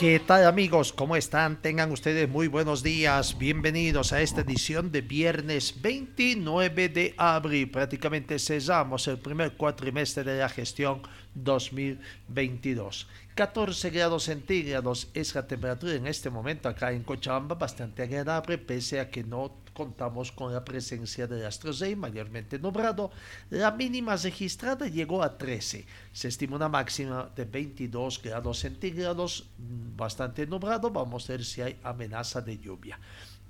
¿Qué tal amigos? ¿Cómo están? Tengan ustedes muy buenos días. Bienvenidos a esta edición de viernes 29 de abril. Prácticamente cesamos el primer cuatrimestre de la gestión 2022. 14 grados centígrados es la temperatura en este momento acá en Cochabamba, bastante agradable, pese a que no contamos con la presencia de astros y mayormente nublado. La mínima registrada llegó a 13. Se estima una máxima de 22 grados centígrados, mm, bastante nublado. Vamos a ver si hay amenaza de lluvia.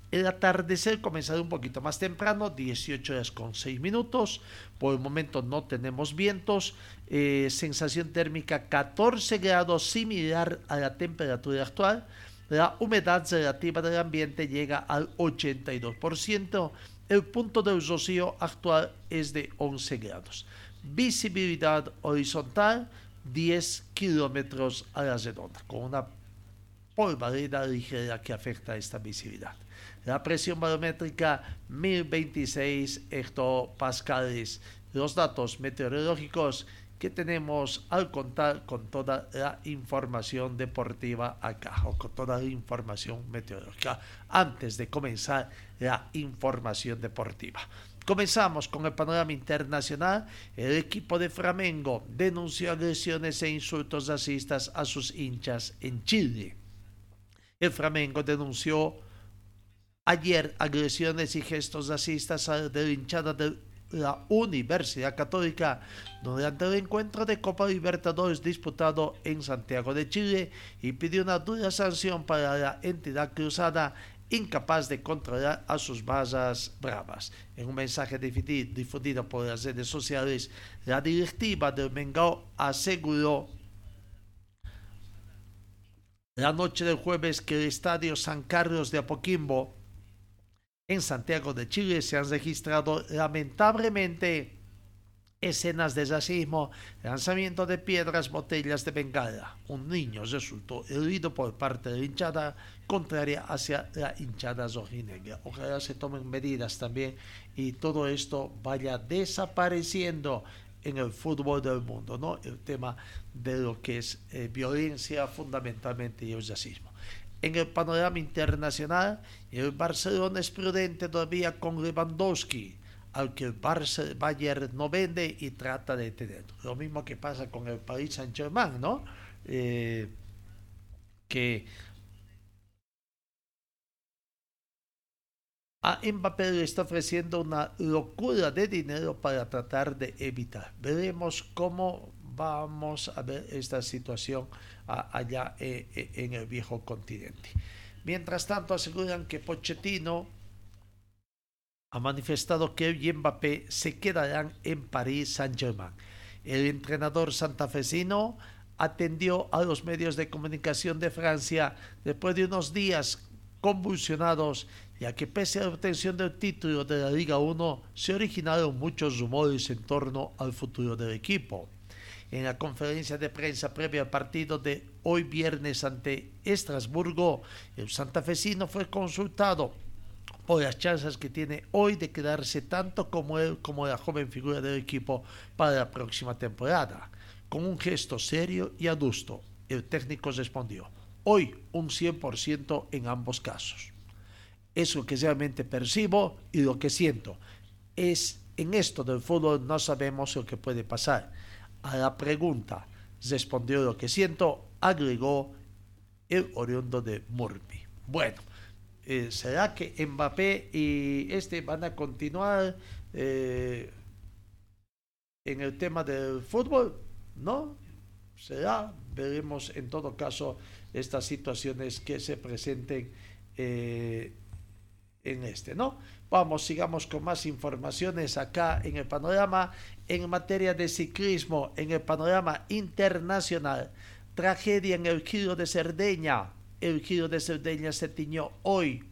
El atardecer comenzará un poquito más temprano, 18 horas con 6 minutos. Por el momento no tenemos vientos. Eh, sensación térmica 14 grados, similar a la temperatura actual. La humedad relativa del ambiente llega al 82%. El punto de rocío actual es de 11 grados. Visibilidad horizontal 10 kilómetros a la redonda, con una polvareda ligera que afecta esta visibilidad. La presión barométrica 1026 hectopascales. Los datos meteorológicos que tenemos al contar con toda la información deportiva acá o con toda la información meteorológica antes de comenzar la información deportiva. Comenzamos con el panorama internacional. El equipo de Flamengo denunció agresiones e insultos racistas a sus hinchas en Chile. El Flamengo denunció ayer agresiones y gestos racistas a la hinchada de la Universidad Católica durante el encuentro de Copa Libertadores disputado en Santiago de Chile y pidió una dura sanción para la entidad cruzada incapaz de controlar a sus barras bravas. En un mensaje difundido por las redes sociales, la directiva del Mengao aseguró la noche del jueves que el estadio San Carlos de Apoquimbo en Santiago de Chile se han registrado lamentablemente escenas de racismo, lanzamiento de piedras, botellas de bengala. Un niño resultó herido por parte de la hinchada contraria hacia la hinchada rojinegra. Ojalá se tomen medidas también y todo esto vaya desapareciendo en el fútbol del mundo, ¿no? El tema de lo que es eh, violencia fundamentalmente y el racismo en el panorama internacional el Barcelona es prudente todavía con Lewandowski, al que el Bayern no vende y trata de tener. Lo mismo que pasa con el Paris Saint-Germain, ¿no? Eh, que a Mbappé le está ofreciendo una locura de dinero para tratar de evitar. Veremos cómo vamos a ver esta situación allá eh, eh, en el viejo continente. Mientras tanto, aseguran que Pochettino ha manifestado que él y Mbappé se quedarán en París Saint-Germain. El entrenador santafesino atendió a los medios de comunicación de Francia después de unos días convulsionados, ya que pese a la obtención del título de la Liga 1, se originaron muchos rumores en torno al futuro del equipo en la conferencia de prensa previa al partido de hoy viernes ante Estrasburgo, el santafesino fue consultado por las chances que tiene hoy de quedarse tanto como él como la joven figura del equipo para la próxima temporada. Con un gesto serio y adusto, el técnico respondió, hoy un 100% en ambos casos. Es lo que realmente percibo y lo que siento. Es en esto del fútbol no sabemos lo que puede pasar a la pregunta, respondió lo que siento, agregó el oriundo de Murphy. Bueno, eh, ¿será que Mbappé y este van a continuar eh, en el tema del fútbol? ¿No? será, veremos en todo caso estas situaciones que se presenten eh, en este, ¿no? Vamos, sigamos con más informaciones acá en el panorama en materia de ciclismo, en el panorama internacional. Tragedia en el Giro de Cerdeña. El Giro de Cerdeña se tiñó hoy,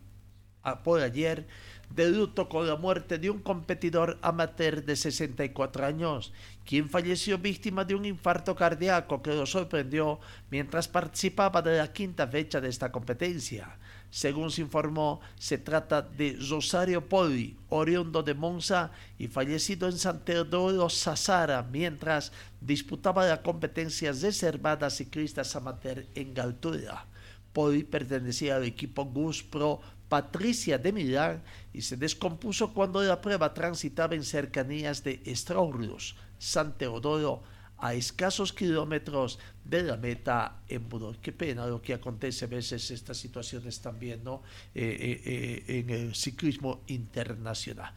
por ayer, de luto con la muerte de un competidor amateur de 64 años, quien falleció víctima de un infarto cardíaco que lo sorprendió mientras participaba de la quinta fecha de esta competencia. Según se informó, se trata de Rosario Poli, oriundo de Monza y fallecido en San Teodoro Sassara, mientras disputaba la competencia reservada ciclistas amateur en Galtura. Poli pertenecía al equipo Gus Pro Patricia de Milán y se descompuso cuando la prueba transitaba en cercanías de Estraurus, San Teodoro, a escasos kilómetros de la meta en Budor. Qué pena lo que acontece a veces estas situaciones también ¿no? Eh, eh, eh, en el ciclismo internacional.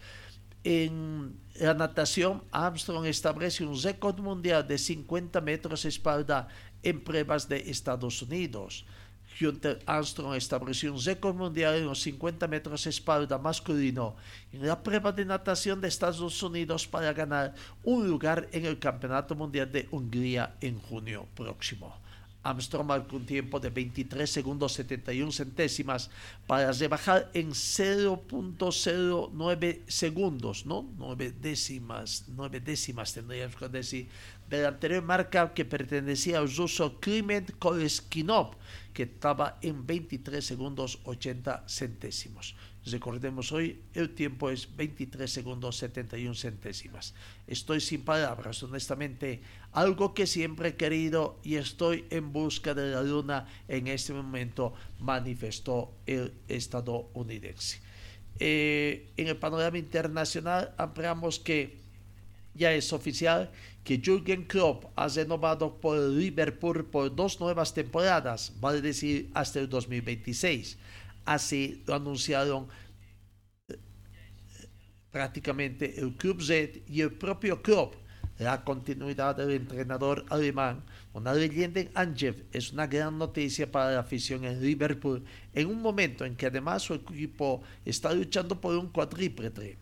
En la natación, Armstrong establece un récord mundial de 50 metros espalda en pruebas de Estados Unidos. Hunter Armstrong estableció un récord mundial en los 50 metros espalda masculino en la prueba de natación de Estados Unidos para ganar un lugar en el Campeonato Mundial de Hungría en junio próximo. Armstrong marcó un tiempo de 23 segundos 71 centésimas para rebajar en 0.09 segundos, ¿no? 9 décimas, 9 décimas tendríamos que decir, de la anterior marca que pertenecía al ruso Kliment Koleskinov, que estaba en 23 segundos 80 centésimos. Recordemos hoy, el tiempo es 23 segundos 71 centésimas. Estoy sin palabras, honestamente, algo que siempre he querido y estoy en busca de la luna en este momento, manifestó el estadounidense. Eh, en el panorama internacional ampliamos que ya es oficial que Jürgen Klopp ha renovado por Liverpool por dos nuevas temporadas, vale decir hasta el 2026. Así lo anunciaron eh, prácticamente el Club Z y el propio Klopp. La continuidad del entrenador alemán, una leyenda en Angers, es una gran noticia para la afición en Liverpool en un momento en que además su equipo está luchando por un cuadrípede.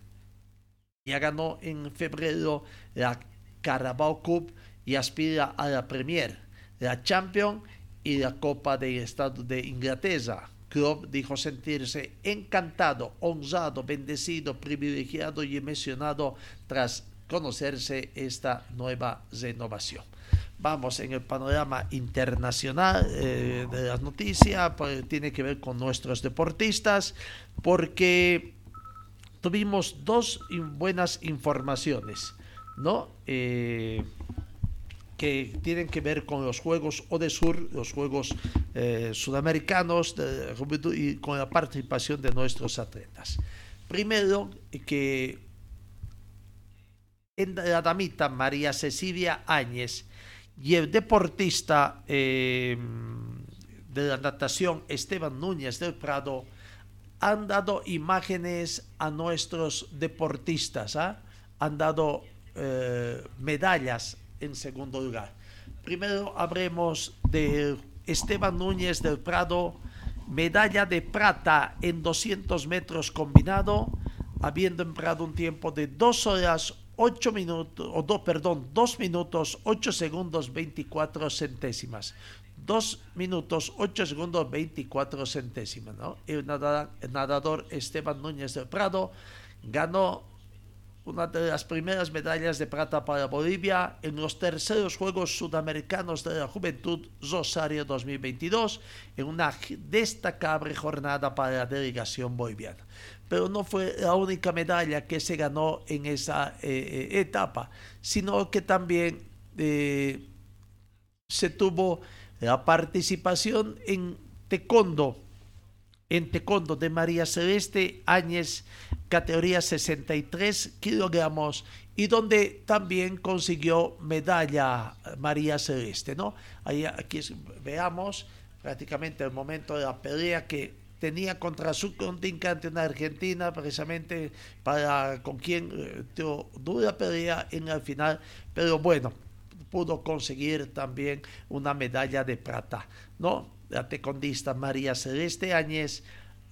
Ya ganó en febrero la Carabao Cup y aspira a la Premier, la Champions y la Copa del Estado de Inglaterra. Klopp dijo sentirse encantado, honrado, bendecido, privilegiado y emocionado tras conocerse esta nueva renovación. Vamos en el panorama internacional eh, de las noticias, pues, tiene que ver con nuestros deportistas, porque tuvimos dos buenas informaciones, ¿no? Eh, que tienen que ver con los Juegos Odesur, los Juegos eh, Sudamericanos y con la participación de nuestros atletas. Primero, que en la damita María Cecilia Áñez y el deportista eh, de la natación Esteban Núñez del Prado han dado imágenes a nuestros deportistas, ¿ah? han dado eh, medallas en segundo lugar. Primero habremos de Esteban Núñez del Prado, medalla de plata en 200 metros combinado, habiendo empleado un tiempo de 2 horas 8 minutos, o perdón, 2 minutos 8 segundos 24 centésimas. 2 minutos 8 segundos 24 centésimas. ¿no? El, nadador, Esteban Núñez del Prado ganó una de las primeras medallas de plata para Bolivia en los terceros Juegos Sudamericanos de la Juventud Rosario 2022, en una destacable jornada para la delegación boliviana. Pero no fue la única medalla que se ganó en esa eh, eh, etapa, sino que también eh, se tuvo la participación en taekwondo, en taekwondo de María Celeste Áñez, categoría 63 kilogramos, y donde también consiguió medalla María Celeste, ¿no? Ahí, aquí veamos prácticamente el momento de la pelea que tenía contra su contrincante en Argentina, precisamente para con quien eh, tuvo dura pelea en el final, pero bueno, pudo conseguir también una medalla de plata, ¿no? La tecondista María Celeste Áñez,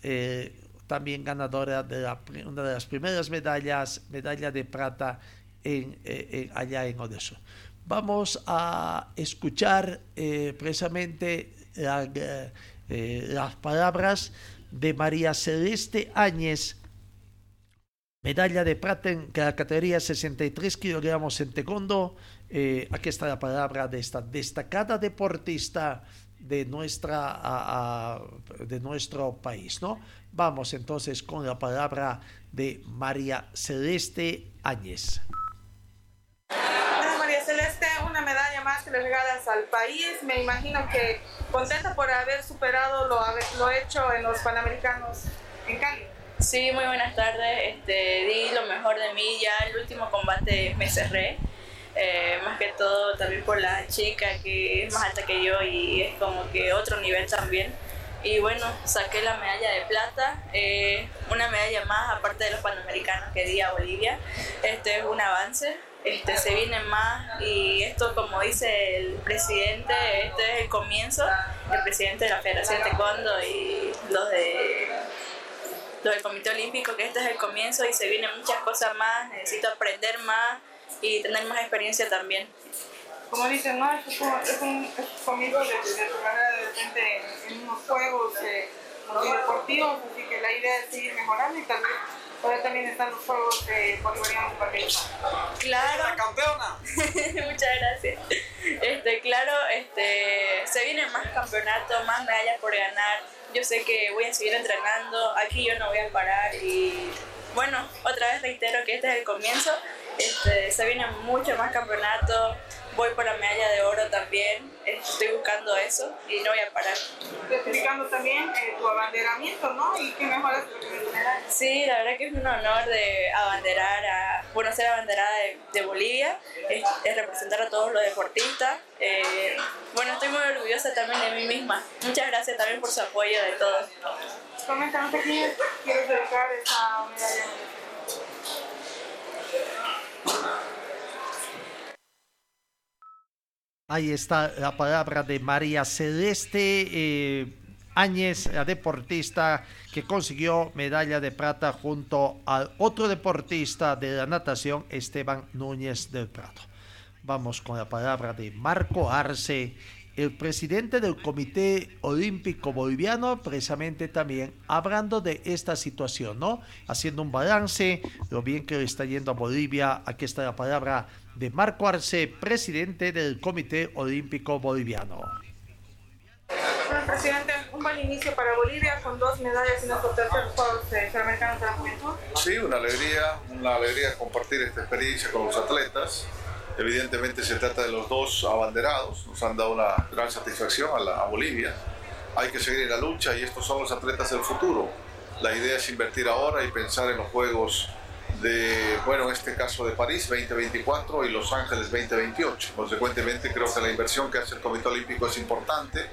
eh, también ganadora de una de las primeras medallas, medalla de plata en, eh, allá en Odessa. Vamos a escuchar eh, precisamente las palabras de María Celeste Áñez, medalla de plata en la categoría 63 kilogramos en taekwondo. Eh, aquí está la palabra de esta destacada deportista de, nuestra, de nuestro país, ¿no? Vamos entonces con la palabra de María Celeste Áñez. María Celeste, una medalla más que le regalas al país. Me imagino que contenta por haber superado lo, lo hecho en los Panamericanos en Cali. Sí, muy buenas tardes. Este, di lo mejor de mí. Ya el último combate me cerré. Eh, más que todo también por la chica que es más alta que yo y es como que otro nivel también. Y bueno, saqué la medalla de plata, eh, una medalla más aparte de los panamericanos que di a Bolivia. Este es un avance, este, se viene más y esto como dice el presidente, este es el comienzo, el presidente de la Federación de Taekwondo y los de los del Comité Olímpico, que este es el comienzo y se vienen muchas cosas más, necesito aprender más y tener más experiencia también. Como dicen, ¿no? Es, como, es un comienzo de, de, de repente en unos juegos eh, deportivos, así que la idea es seguir mejorando y tal vez Ahora también están los juegos de bolivarianos Claro. La campeona. Muchas gracias. Este, claro, este, se vienen más campeonatos, más medallas por ganar. Yo sé que voy a seguir entrenando. Aquí yo no voy a parar y bueno, otra vez reitero que este es el comienzo. Este, se vienen muchos más campeonatos voy por la medalla de oro también, estoy buscando eso y no voy a parar. Explicando también eh, tu abanderamiento, ¿no? Y qué mejoras. Sí, la verdad que es un honor de abanderar a, bueno, ser abanderada de, Bolivia, es, representar a todos los deportistas. Eh, bueno, estoy muy orgullosa también de mí misma. Muchas gracias también por su apoyo de todos. Coméntanos aquí, quiero dedicar esa medalla. Ahí está la palabra de María Celeste eh, Áñez, la deportista que consiguió medalla de plata junto al otro deportista de la natación, Esteban Núñez del Prado. Vamos con la palabra de Marco Arce, el presidente del Comité Olímpico Boliviano, precisamente también hablando de esta situación, ¿no? Haciendo un balance, lo bien que le está yendo a Bolivia. Aquí está la palabra de Marco Arce, presidente del Comité Olímpico Boliviano. Bueno, presidente, un buen inicio para Bolivia con dos medallas en los tercer Juegos de la Juventud. Sí, una alegría, una alegría compartir esta experiencia con los atletas. Evidentemente se trata de los dos abanderados, nos han dado una gran satisfacción a, Bolivia. Hay que seguir en la lucha y estos son los atletas del futuro. La idea es invertir ahora y pensar en los Juegos de, bueno, en este caso de París 2024 y Los Ángeles 2028. Consecuentemente, creo que la inversión que hace el Comité Olímpico es importante.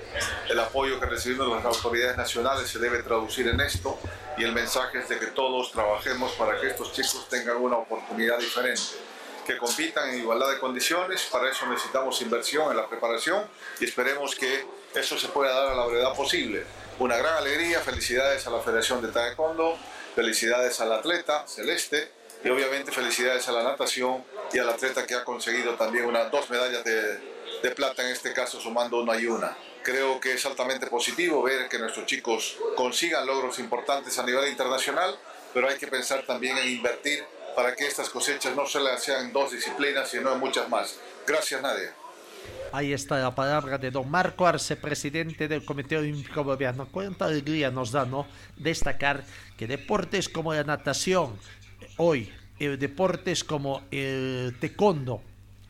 El apoyo que recibimos de las autoridades nacionales se debe traducir en esto y el mensaje es de que todos trabajemos para que estos chicos tengan una oportunidad diferente que compitan en igualdad de condiciones. Para eso necesitamos inversión en la preparación y esperemos que eso se pueda dar a la brevedad posible. Una gran alegría, felicidades a la Federación de Taekwondo, felicidades al atleta Celeste y obviamente felicidades a la natación y al atleta que ha conseguido también unas dos medallas de, de plata, en este caso sumando una y una. Creo que es altamente positivo ver que nuestros chicos consigan logros importantes a nivel internacional, pero hay que pensar también en invertir para que estas cosechas no solo sean dos disciplinas, sino muchas más. Gracias, Nadia. Ahí está la palabra de don Marco Arce, presidente del Comité Olímpico Boliviano. Cuánta alegría nos da, ¿no? Destacar que deportes como la natación, hoy, el deportes como el taekwondo,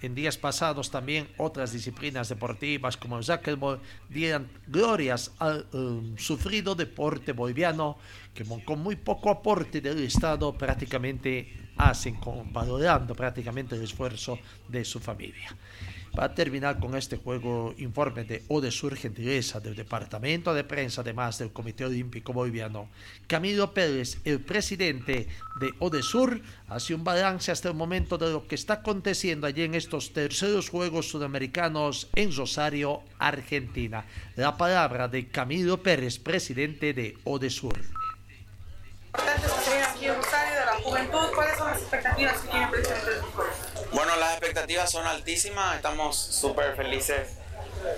en días pasados también otras disciplinas deportivas como el racquetball dieran glorias al um, sufrido deporte boliviano que con muy poco aporte del Estado prácticamente hacen, valorando prácticamente el esfuerzo de su familia. Para terminar con este juego, informe de Odesur Gentileza del Departamento de Prensa, además del Comité Olímpico Boliviano. Camilo Pérez, el presidente de Odesur, hace un balance hasta el momento de lo que está aconteciendo allí en estos terceros Juegos Sudamericanos en Rosario, Argentina. La palabra de Camilo Pérez, presidente de Odesur. Aquí en Rosario de la juventud, ¿cuáles son las expectativas que tiene presidente de bueno, las expectativas son altísimas, estamos súper felices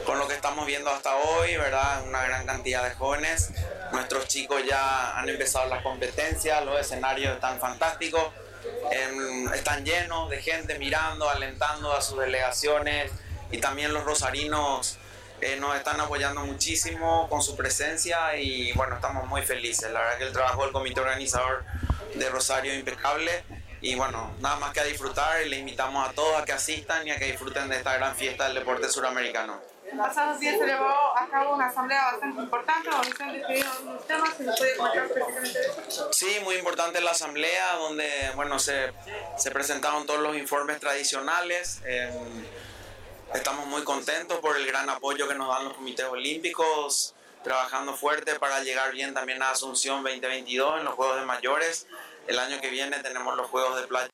con lo que estamos viendo hasta hoy, ¿verdad? Una gran cantidad de jóvenes. Nuestros chicos ya han empezado las competencias, los escenarios están fantásticos, em, están llenos de gente mirando, alentando a sus delegaciones y también los rosarinos eh, nos están apoyando muchísimo con su presencia y bueno, estamos muy felices. La verdad que el trabajo del comité organizador de Rosario es impecable y bueno, nada más que a disfrutar y le invitamos a todos a que asistan y a que disfruten de esta gran fiesta del deporte suramericano. En pasados días se llevó a cabo una asamblea bastante importante donde se han decidido algunos temas y nos puede comentar precisamente eso. Sí, muy importante la asamblea donde bueno, se, se presentaron todos los informes tradicionales. Eh, estamos muy contentos por el gran apoyo que nos dan los comités olímpicos, trabajando fuerte para llegar bien también a Asunción 2022 en los Juegos de Mayores. El año que viene tenemos los Juegos de Playa.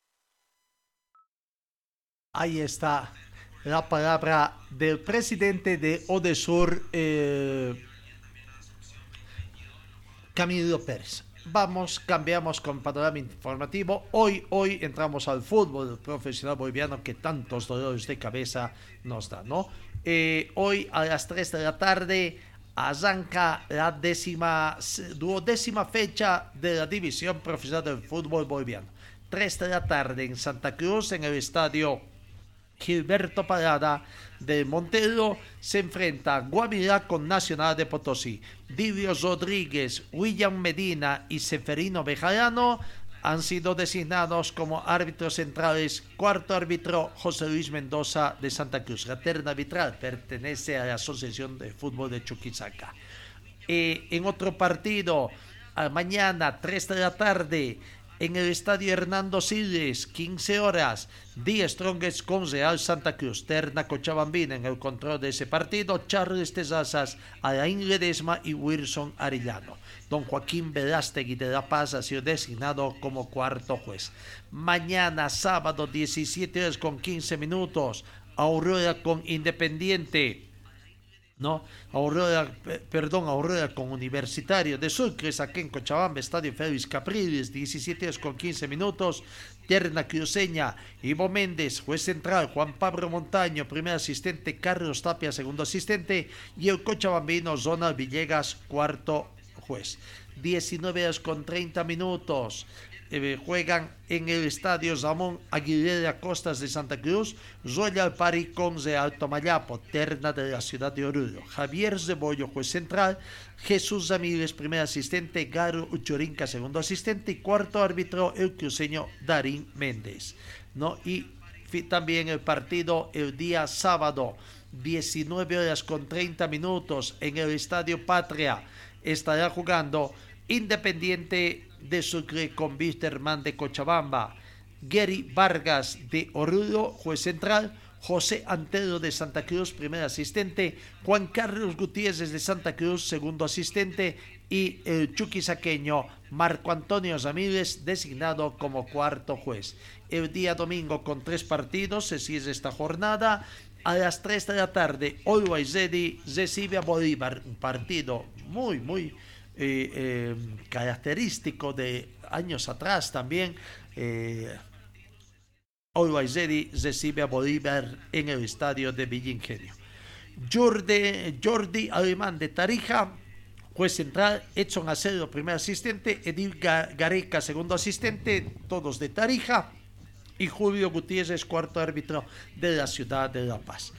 Ahí está la palabra del presidente de Odesur, eh, Camilo Pérez. Vamos, cambiamos con panorama informativo. Hoy, hoy entramos al fútbol profesional boliviano que tantos dolores de cabeza nos da, ¿no? Eh, hoy a las 3 de la tarde arranca la décima, duodécima fecha de la división profesional del fútbol boliviano. 3 de la tarde en Santa Cruz, en el estadio Gilberto Parada de Montero, se enfrenta Guavirá con Nacional de Potosí. Divio Rodríguez, William Medina y Seferino Bejarano han sido designados como árbitros centrales. Cuarto árbitro, José Luis Mendoza de Santa Cruz. La terna pertenece a la Asociación de Fútbol de Chuquisaca. Eh, en otro partido, mañana, 3 de la tarde, en el estadio Hernando Siles, 15 horas, The Strongest con Real Santa Cruz, Terna Cochabambina en el control de ese partido, Charles Tezazas, Alain Ledesma y Wilson Arillano. Don Joaquín Velástegui de La Paz ha sido designado como cuarto juez. Mañana, sábado, 17 horas con 15 minutos, Aurora con Independiente. ¿No? Aurora, perdón, Aurora con Universitario de Sucres, aquí en Cochabamba, Estadio Félix Capriles, 17 horas con 15 minutos, Tierna Cruceña, Ivo Méndez, juez central, Juan Pablo Montaño, primer asistente, Carlos Tapia, segundo asistente, y el cochabambino Zonal Villegas, cuarto juez. 19 horas con 30 minutos. Eh, juegan en el estadio Ramón Aguilera Costas de Santa Cruz, Royal Party con de Alto Mayapo, terna de la ciudad de Oruro. Javier Zebollo, juez central, Jesús Ramírez, primer asistente, Garo Uchorinca, segundo asistente, y cuarto árbitro, el cruceño Darín Méndez. ¿no? Y también el partido el día sábado, 19 horas con 30 minutos, en el Estadio Patria estará jugando Independiente de Sucre con Wisterman de Cochabamba, Gary Vargas de Oruro, juez central, José Antero de Santa Cruz, primer asistente, Juan Carlos Gutiérrez de Santa Cruz, segundo asistente, y el chuquisaqueño Marco Antonio Ramírez, designado como cuarto juez. El día domingo, con tres partidos, se cierra esta jornada. A las 3 de la tarde, Always Ready recibe a Bolívar, un partido muy, muy eh, característico de años atrás también. Eh, Always recibe a Bolívar en el estadio de Villingenio. Jordi, Jordi Alemán de Tarija, juez central, Edson Acedo, primer asistente, Edil Gareca, segundo asistente, todos de Tarija, y Julio Gutiérrez, cuarto árbitro de la ciudad de La Paz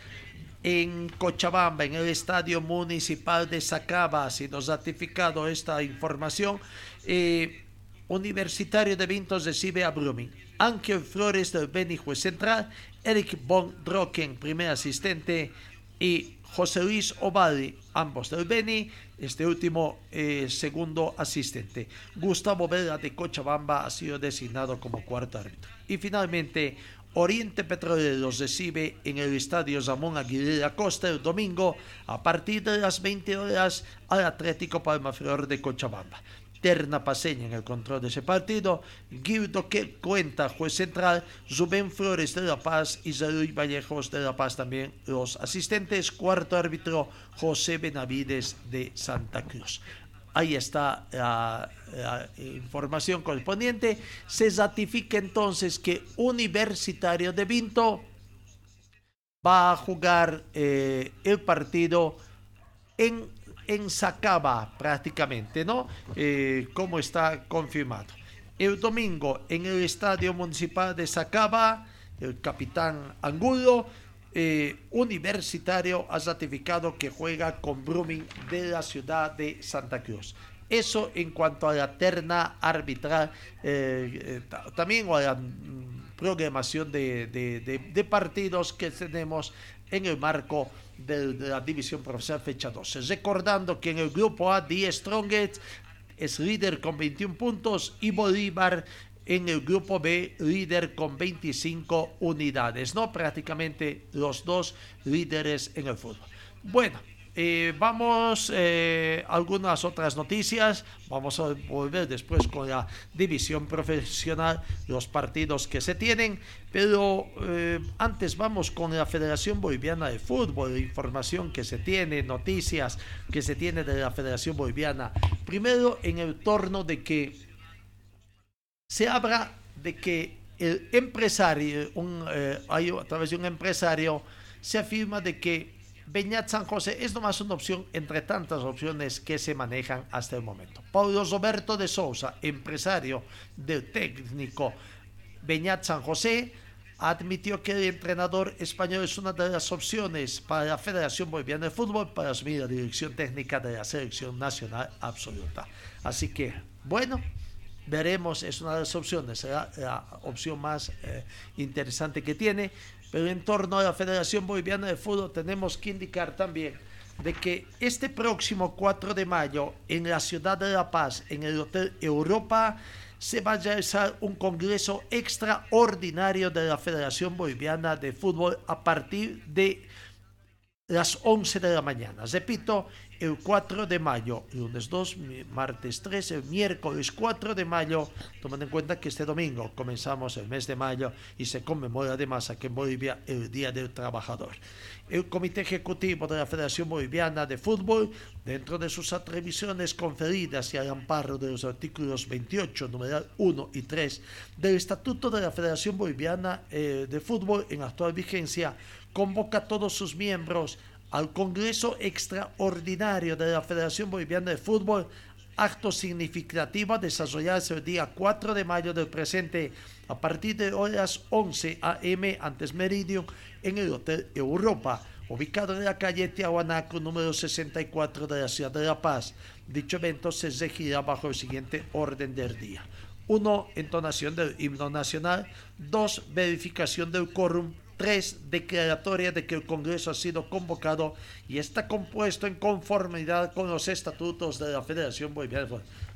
en Cochabamba, en el Estadio Municipal de Sacaba, si nos ha ratificado esta información. Eh, Universitario de Vintos recibe a Brumming. Ángel Flores del Beni, juez central. Eric Von Drocken, primer asistente. Y José Luis Ovaldi, ambos del Beni. Este último, eh, segundo asistente. Gustavo Vela de Cochabamba ha sido designado como cuarto árbitro. Y finalmente, Oriente Petroleros recibe en el estadio Ramón Aguilera Costa el domingo a partir de las 20 horas al Atlético Palmaflor de Cochabamba. Terna Paseña en el control de ese partido, Guido que cuenta juez central, Rubén Flores de La Paz y Zaruy Vallejos de La Paz también los asistentes, cuarto árbitro José Benavides de Santa Cruz. Ahí está la, la, información correspondiente. Se ratifica entonces que Universitario de Vinto va a jugar eh, el partido en, en Sacaba prácticamente, ¿no? Eh, como está confirmado. El domingo en el Estadio Municipal de Sacaba, el capitán Angulo eh, Universitario ha ratificado que juega con Brumming de la ciudad de Santa Cruz. Eso en cuanto a la terna arbitral, eh, eh, también a la mm, programación de, partidos que tenemos en el marco de, la división profesional fecha 12. Recordando que en el grupo A, Die Strongest es líder con 21 puntos y Bolívar en el grupo B, líder con 25 unidades, ¿no? Prácticamente los dos líderes en el fútbol. Bueno, eh, vamos eh, algunas otras noticias. Vamos a volver después con la división profesional, los partidos que se tienen. Pero eh, antes vamos con la Federación Boliviana de Fútbol, información que se tiene, noticias que se tiene de la Federación Boliviana. Primero, en el torno de que se habla de que el empresario, un, eh, a través de un empresario, se afirma de que Beñat San José es nomás una opción entre tantas opciones que se manejan hasta el momento. Paulo Roberto de Sousa, empresario del técnico Beñat San José, admitió que el entrenador español es una de las opciones para la Federación Boliviana de Fútbol para asumir la dirección técnica de la selección nacional absoluta. Así que, bueno, veremos, es una de las opciones, será la opción más eh, interesante que tiene. Pero en torno a la Federación Boliviana de Fútbol tenemos que indicar también de que este próximo 4 de mayo en la ciudad de La Paz, en el Hotel Europa, se va a realizar un congreso extraordinario de la Federación Boliviana de Fútbol a partir de las 11 de la mañana. Repito, el 4 de mayo, lunes 2, martes 3, el miércoles 4 de mayo, tomando en cuenta que este domingo comenzamos el mes de mayo y se conmemora además aquí en Bolivia el Día del Trabajador. El Comité Ejecutivo de la Federación Boliviana de Fútbol, dentro de sus atribuciones conferidas y al amparo de los artículos 28, numeral 1 y 3 del Estatuto de la Federación Boliviana eh, de Fútbol en actual vigencia, convoca a todos sus miembros al Congreso Extraordinario de la Federación Boliviana de Fútbol, acto significativo a desarrollarse el día 4 de mayo del presente a partir de horas 11 a.m. antes meridio en el Hotel Europa, ubicado en la calle Tiahuanaco número 64 de la ciudad de La Paz. Dicho evento se regirá bajo el siguiente orden del día. 1. Entonación del himno nacional. 2. Verificación del quórum tres declaratoria de que el Congreso ha sido convocado y está compuesto en conformidad con los estatutos de la Federación Boliviana.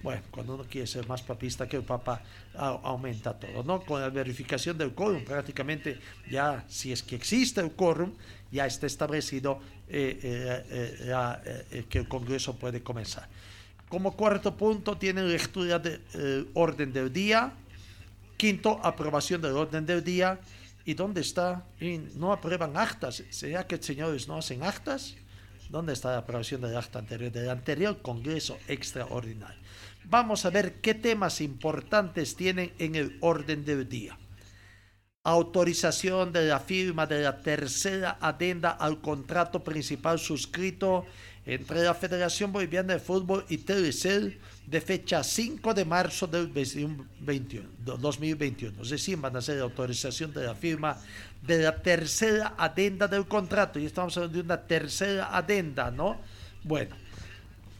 Bueno, cuando uno quiere ser más papista que el Papa, aumenta todo, ¿no? Con la verificación del quórum, prácticamente ya, si es que existe el quórum, ya está establecido eh, eh, eh, eh, que el Congreso puede comenzar. Como cuarto punto, tiene lectura del de, orden del día. Quinto, aprobación del orden del día. ¿Y dónde está? Y no aprueban actas. ¿Será que señores no hacen actas? ¿Dónde está la aprobación del acta anterior, del anterior Congreso Extraordinario? Vamos a ver qué temas importantes tienen en el orden del día. Autorización de la firma de la tercera adenda al contrato principal suscrito entre la Federación Boliviana de Fútbol y Telecel de fecha 5 de marzo del 2021, 2021. Es decir, van a hacer la autorización de la firma de la tercera adenda del contrato. Y estamos hablando de una tercera adenda, ¿no? Bueno,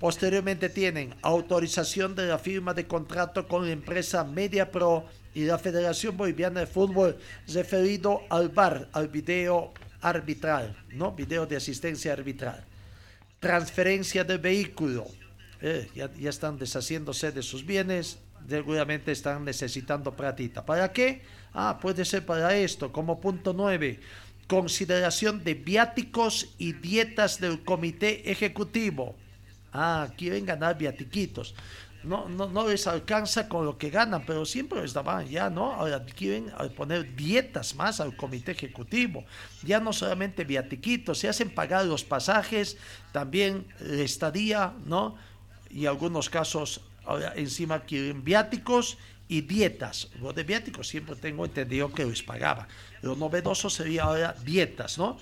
posteriormente tienen autorización de la firma de contrato con la empresa MediaPro y la Federación Boliviana de Fútbol referido al VAR, al video arbitral, ¿no? Video de asistencia arbitral. Transferencia de vehículo eh, ya, están deshaciéndose de sus bienes, seguramente están necesitando platita. ¿Para qué? Ah, puede ser para esto, como punto 9. Consideración de viáticos y dietas del comité ejecutivo. Ah, quieren ganar viatiquitos. No, no, no les alcanza con lo que ganan, pero siempre les daban ya, ¿no? Ahora quieren poner dietas más al comité ejecutivo. Ya no solamente viatiquitos, se hacen pagar los pasajes, también la estadía, ¿no? Y algunos casos, ahora encima quieren viáticos y dietas. Lo de viáticos siempre tengo entendido que les pagaba. Lo novedoso sería ahora dietas, ¿no?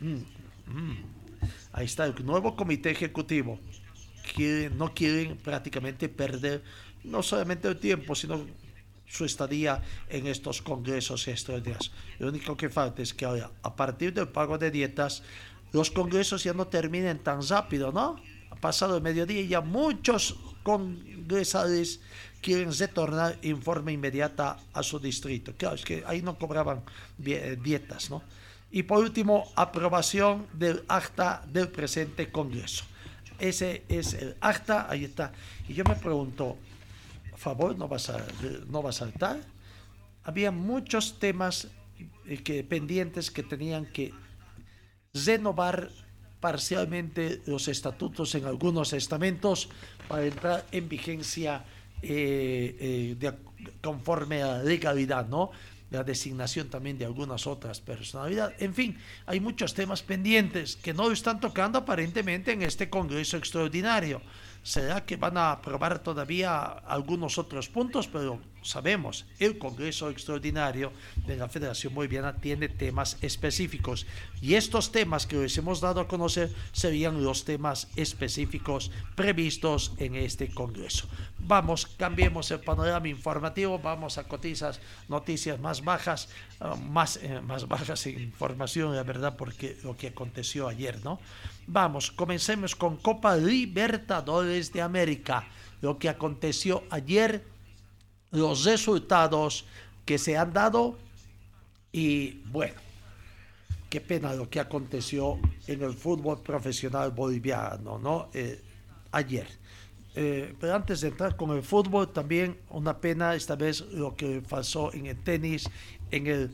Mm, mm. Ahí está el nuevo comité ejecutivo. No quieren prácticamente perder no solamente el tiempo, sino su estadía en estos congresos extraordinarios. Lo único que falta es que ahora, a partir del pago de dietas, los congresos ya no terminen tan rápido, ¿no? Ha pasado el mediodía y ya muchos congresales quieren retornar en forma inmediata a su distrito. Claro, es que ahí no cobraban eh, dietas, ¿no? Y por último, aprobación del acta del presente Congreso. Ese es el acta, ahí está. Y yo me pregunto, favor, ¿no vas a, no va a saltar? Había muchos temas eh, que, pendientes que tenían que renovar parcialmente los estatutos en algunos estamentos para entrar en vigencia eh, eh, de, conforme a la legalidad, ¿no? La designación también de algunas otras personalidades. En fin, hay muchos temas pendientes que no están tocando aparentemente en este Congreso Extraordinario. ¿Será que van a aprobar todavía algunos otros puntos? Pero sabemos, el Congreso Extraordinario de la Federación Boliviana tiene temas específicos y estos temas que les hemos dado a conocer serían los temas específicos previstos en este Congreso. Vamos, cambiemos el panorama informativo, vamos a cotizas, noticias más bajas, ah, más, eh, más bajas información, la verdad, porque lo que aconteció ayer, ¿no? Vamos, comencemos con Copa Libertadores de América. Lo que aconteció ayer, los resultados que se han dado y bueno, qué pena lo que aconteció en el fútbol profesional boliviano, ¿no? Eh, ayer. Eh, pero antes de entrar con el fútbol, también una pena esta vez lo que pasó en el tenis, en el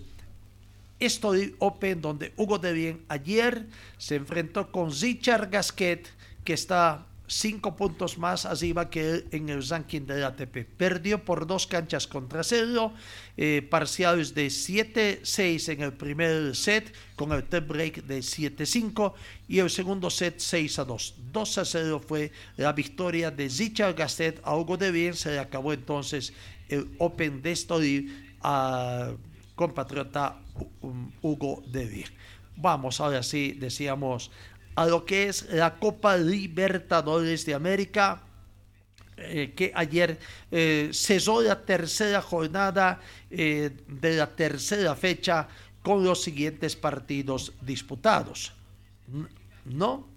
Story Open, donde Hugo de Bien ayer se enfrentó con Richard Gasquet, que está cinco puntos más arriba que él en el ranking del ATP. Perdió por dos canchas contra cero, eh, parciales de 7-6 en el primer set, con el tie break de 7-5 y el segundo set 6-2. 2-0 fue la victoria de Richard Gasquet a Hugo de Bien. Se le acabó entonces el Open de Story a compatriota Hugo de Vamos ahora sí, decíamos, a lo que es la Copa Libertadores de América, eh, que ayer eh, cesó la tercera jornada eh, de la tercera fecha con los siguientes partidos disputados. ¿No?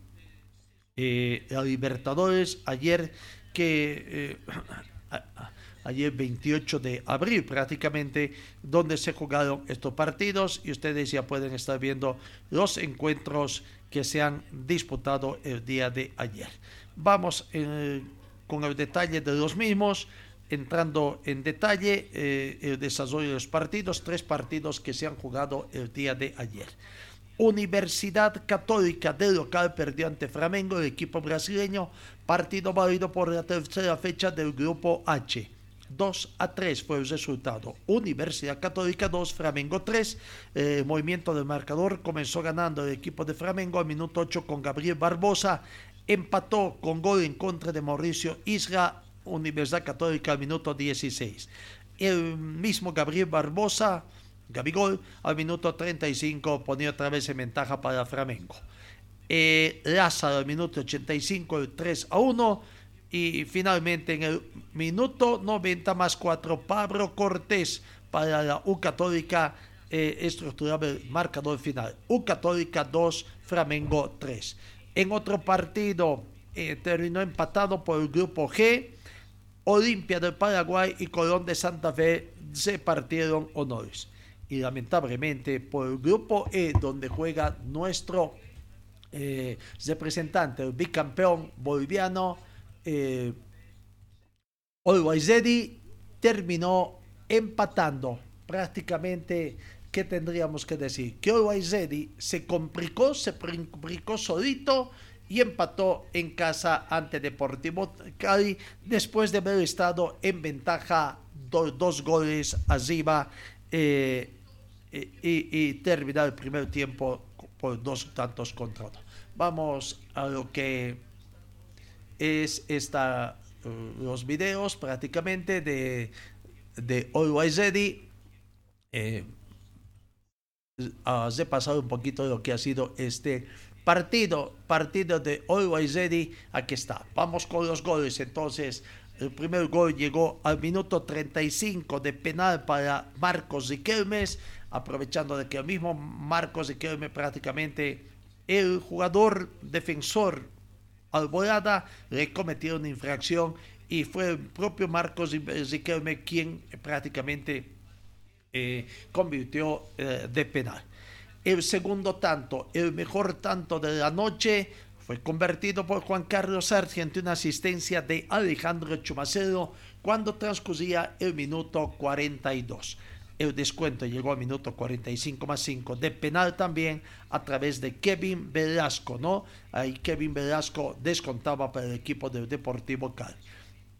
la Libertadores ayer que ayer 28 de abril prácticamente, donde se jugaron estos partidos y ustedes ya pueden estar viendo los encuentros que se han disputado el día de ayer. Vamos eh, con el detalle de los mismos, entrando en detalle eh, el desarrollo de los partidos, tres partidos que se han jugado el día de ayer. Universidad Católica de local perdió ante Flamengo, el equipo brasileño, partido válido por la tercera fecha del grupo H. 2 a 3 fue el resultado. Universidad Católica 2, Flamengo 3. Eh, movimiento del marcador comenzó ganando el equipo de Flamengo al minuto 8 con Gabriel Barbosa. Empató con gol en contra de Mauricio Isla, Universidad Católica al minuto 16. El mismo Gabriel Barbosa, Gabigol, al minuto 35 ponía otra vez en ventaja para Flamengo. Eh, Lázaro al minuto 85, el 3 a 1 y finalmente en el minuto 90 más 4, Pablo Cortés para la U Católica eh, estructuraba el marcador final. U Católica 2, Flamengo 3. En otro partido eh, terminó empatado por el grupo G. Olimpia del Paraguay y Colón de Santa Fe se partieron honores. Y lamentablemente por el grupo E, donde juega nuestro eh, representante, el bicampeón boliviano, eh, terminó empatando prácticamente. ¿Qué tendríamos que decir? Que Always se complicó, se complicó solito y empató en casa ante Deportivo Cali después de haber estado en ventaja dos goles arriba eh, y, terminar el primer tiempo por dos tantos contra uno. Vamos a lo que es esta, eh, los videos prácticamente de, de Always Ready. Eh, pasar un poquito de lo que ha sido este partido, partido de Always Ready. Aquí está. Vamos con los goles. Entonces, el primer gol llegó al minuto 35 de penal para Marcos Riquelmes, aprovechando de que el mismo Marcos Riquelme prácticamente el jugador defensor Alborada le cometió una infracción y fue el propio Marcos Riquelme quien prácticamente eh, convirtió eh, de penal. El segundo tanto, el mejor tanto de la noche, fue convertido por Juan Carlos Sargent una asistencia de Alejandro Chumacero cuando transcurría el minuto 42. El descuento llegó al minuto 45 más 5 de penal también a través de Kevin Velasco, ¿no? Ahí Kevin Velasco descontaba para el equipo del Deportivo Cali.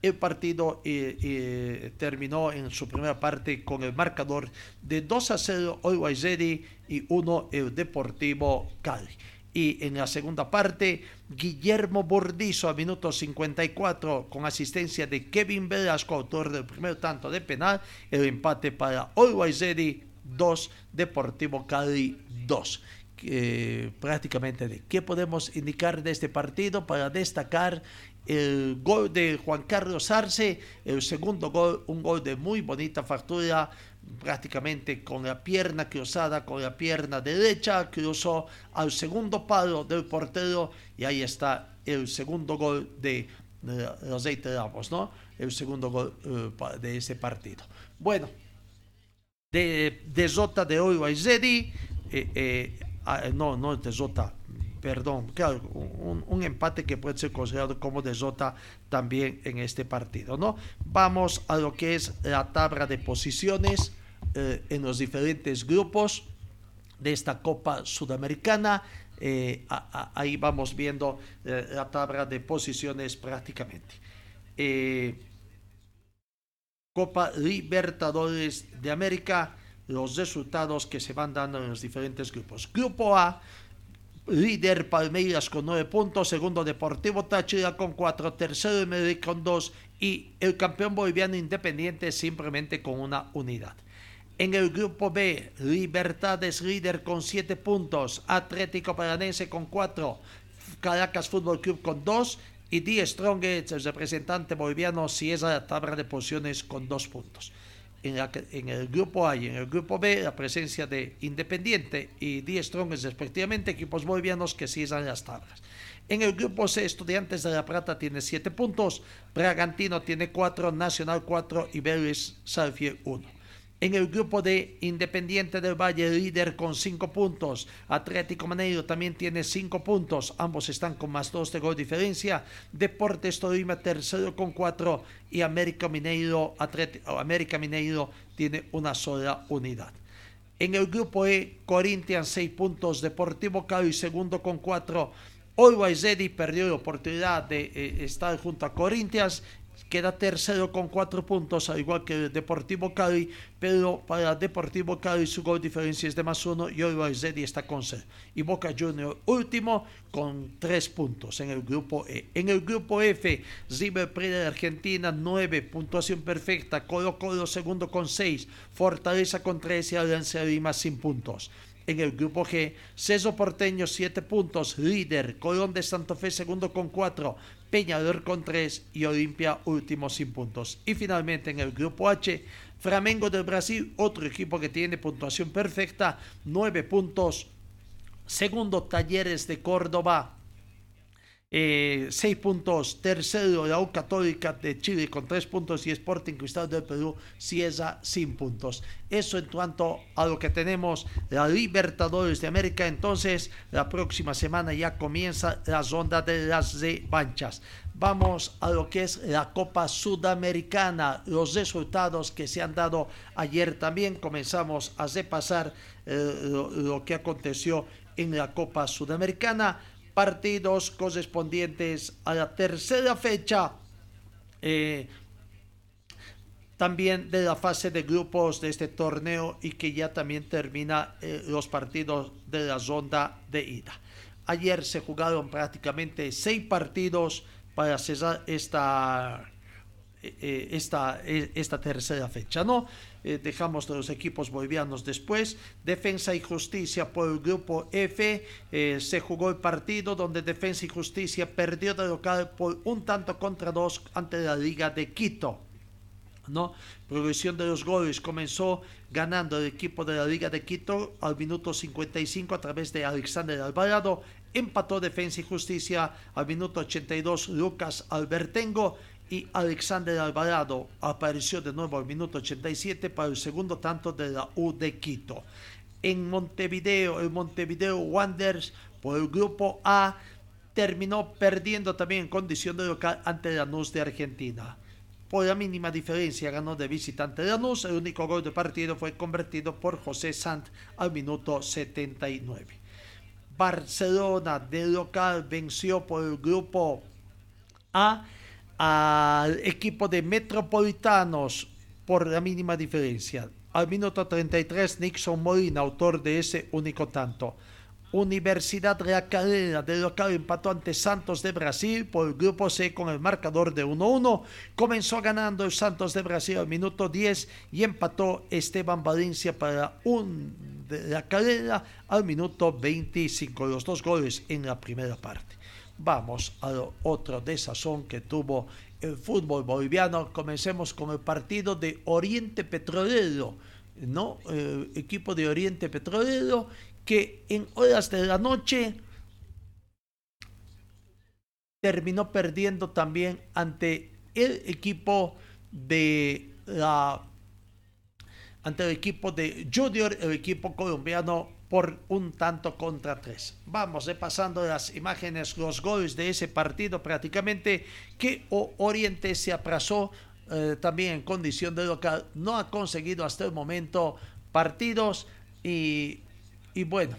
El partido eh, eh, terminó en su primera parte con el marcador de 2 a 0 Always Ready y 1 el Deportivo Cali. Y en la segunda parte, Guillermo Bordizo a minuto 54 con asistencia de Kevin Velasco, autor del primer tanto de penal, el empate para Always Ready 2, Deportivo Cali 2. prácticamente de qué podemos indicar de este partido para destacar el gol de Juan Carlos Arce, el segundo gol, un gol de muy bonita factura, prácticamente con la pierna cruzada, con la pierna derecha, cruzó al segundo palo del portero y ahí está el segundo gol de, los ¿no? El segundo gol eh, de ese partido. Bueno, de, de Zota de hoy eh, eh, ah, no, no de Zota, perdón, claro, un, empate que puede ser considerado como desota también en este partido, ¿no? Vamos a lo que es la tabla de posiciones eh, en los diferentes grupos de esta Copa Sudamericana. Eh, ahí vamos viendo eh, la tabla de posiciones prácticamente. Copa Libertadores de América, los resultados que se van dando en los diferentes grupos. Grupo A, líder Palmeiras con 9 puntos, segundo Deportivo Táchira con 4, tercero Medellín con 2 y el campeón boliviano Independiente simplemente con una unidad. En el grupo B, Libertades líder con 7 puntos, Atlético Paranense con 4, Caracas Fútbol Club con 2 y Die Strongest, el representante boliviano, si es la tabla de posiciones con 2 puntos en, el grupo A y en el grupo B la presencia de Independiente y Die Strongest respectivamente, equipos bolivianos que cierran las tablas. En el grupo C, Estudiantes de La Plata tiene 7 puntos, Bragantino tiene 4, Nacional 4 y Vélez Salfiel 1. En el grupo de Independiente del Valle, líder con 5 puntos. Atlético Mineiro también tiene 5 puntos. Ambos están con más 2 de gol diferencia. Deportes Tolima tercero con 4. Y América Mineiro, América Mineiro tiene una sola unidad. En el grupo E, Corinthians 6 puntos. Deportivo Cali segundo con 4. Always Ready perdió la oportunidad de eh, estar junto a Corinthians queda tercero con cuatro puntos, al igual que Deportivo Cali, pero para Deportivo Cali su gol diferencia es de más uno y hoy Zeddy está con cero. Y Boca Junior último con tres puntos en el grupo E. En el grupo F, River Plate de Argentina, nueve, puntuación perfecta, Colo Colo segundo con seis, Fortaleza con tres y Alianza Lima sin puntos. En el grupo G, Ceso Porteño 7 puntos, líder, Colón de Santo Fe segundo con 4, Peñador con 3 y Olimpia último sin puntos. Y finalmente en el grupo H, Flamengo del Brasil, otro equipo que tiene puntuación perfecta, 9 puntos. Segundo, Talleres de Córdoba, eh, seis puntos. Tercero, la U Católica de Chile con tres puntos y Sporting Cristal del Perú cierra sin puntos. Eso en cuanto a lo que tenemos la Libertadores de América. Entonces, la próxima semana ya comienza la ronda de las revanchas. Vamos a lo que es la Copa Sudamericana, los resultados que se han dado ayer también. Comenzamos a repasar eh, lo, que aconteció en la Copa Sudamericana. Partidos correspondientes a la tercera fecha. Eh, también de la fase de grupos de este torneo y que ya también termina eh, los partidos de la ronda de ida. Ayer se jugaron prácticamente seis partidos para cerrar esta, eh, esta, esta tercera fecha, ¿no? Dejamos de los equipos bolivianos después. Defensa y Justicia por el grupo F. se jugó el partido donde Defensa y Justicia perdió de local por un tanto contra dos ante la Liga de Quito. ¿no? Progresión de los goles comenzó ganando el equipo de la Liga de Quito al minuto 55 a través de Alexander Alvarado, empató Defensa y Justicia al minuto 82 Lucas Albertengo y Alexander Alvarado apareció de nuevo al minuto 87 para el segundo tanto de la U de Quito. En Montevideo, el Montevideo Wanderers por el grupo A terminó perdiendo también en condición de local ante la NUS de Argentina por la mínima diferencia ganó de visitante Lanús. El único gol de partido fue convertido por José Sant al minuto 79. Barcelona de local venció por el grupo A al equipo de Metropolitanos por la mínima diferencia. Al minuto 33 Nixon Molina, autor de ese único tanto. Universidad de la Calera de local empató ante Santos de Brasil por el grupo C con el marcador de 1-1. Comenzó ganando el Santos de Brasil al minuto 10 y empató Esteban Valencia para un de la al minuto 25. Los dos goles en la primera parte. Vamos a otro desazón que tuvo el fútbol boliviano. Comencemos con el partido de Oriente Petrolero. ¿no? El equipo de Oriente Petrolero que en horas de la noche terminó perdiendo también ante el equipo de la ante el equipo de Junior, el equipo colombiano por un tanto contra tres. Vamos repasando las imágenes, los goles de ese partido prácticamente que Oriente se aplazó eh, también en condición de local, no ha conseguido hasta el momento partidos y bueno,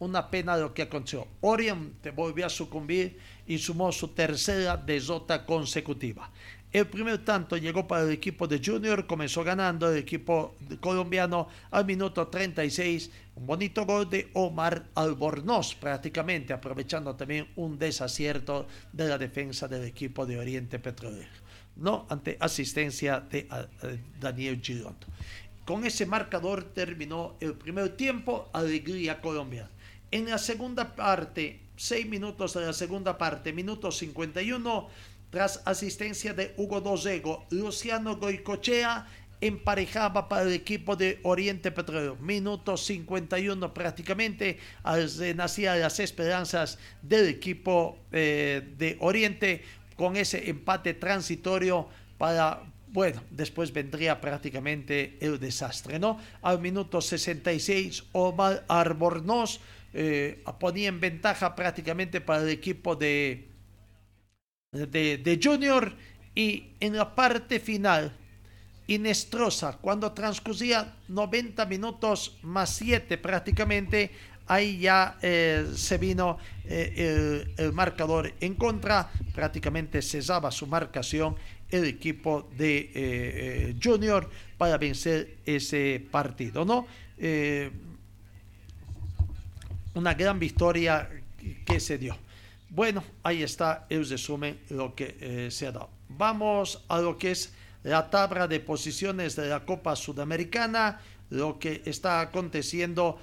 una pena lo que aconteció. Oriente volvió a sucumbir y sumó su tercera derrota consecutiva. El primer tanto llegó para el equipo de Junior, comenzó ganando el equipo colombiano al minuto 36, un bonito gol de Omar Albornoz prácticamente, aprovechando también un desacierto de la defensa del equipo de Oriente Petrolero, no ante asistencia de eh, Daniel Girondo. Con ese marcador terminó el primer tiempo, Alegría Colombia. En la segunda parte, seis minutos de la segunda parte, minuto 51, tras asistencia de Hugo Dosego, Luciano Goicochea emparejaba para el equipo de Oriente Petróleo. Minuto 51 prácticamente, nacían las esperanzas del equipo eh, de Oriente con ese empate transitorio para bueno, después vendría prácticamente el desastre, ¿no? Al minuto 66, Omar Arbornoz eh, ponía en ventaja prácticamente para el equipo de, de, Junior y en la parte final, Inestrosa, cuando transcurría 90 minutos más 7 prácticamente, ahí ya eh, se vino eh, el, marcador en contra, prácticamente cesaba su marcación el equipo de eh, Junior para vencer ese partido, ¿no? Una gran victoria que se dio. Bueno, ahí está el resumen, lo que se ha dado. Vamos a lo que es la tabla de posiciones de la Copa Sudamericana, lo que está aconteciendo,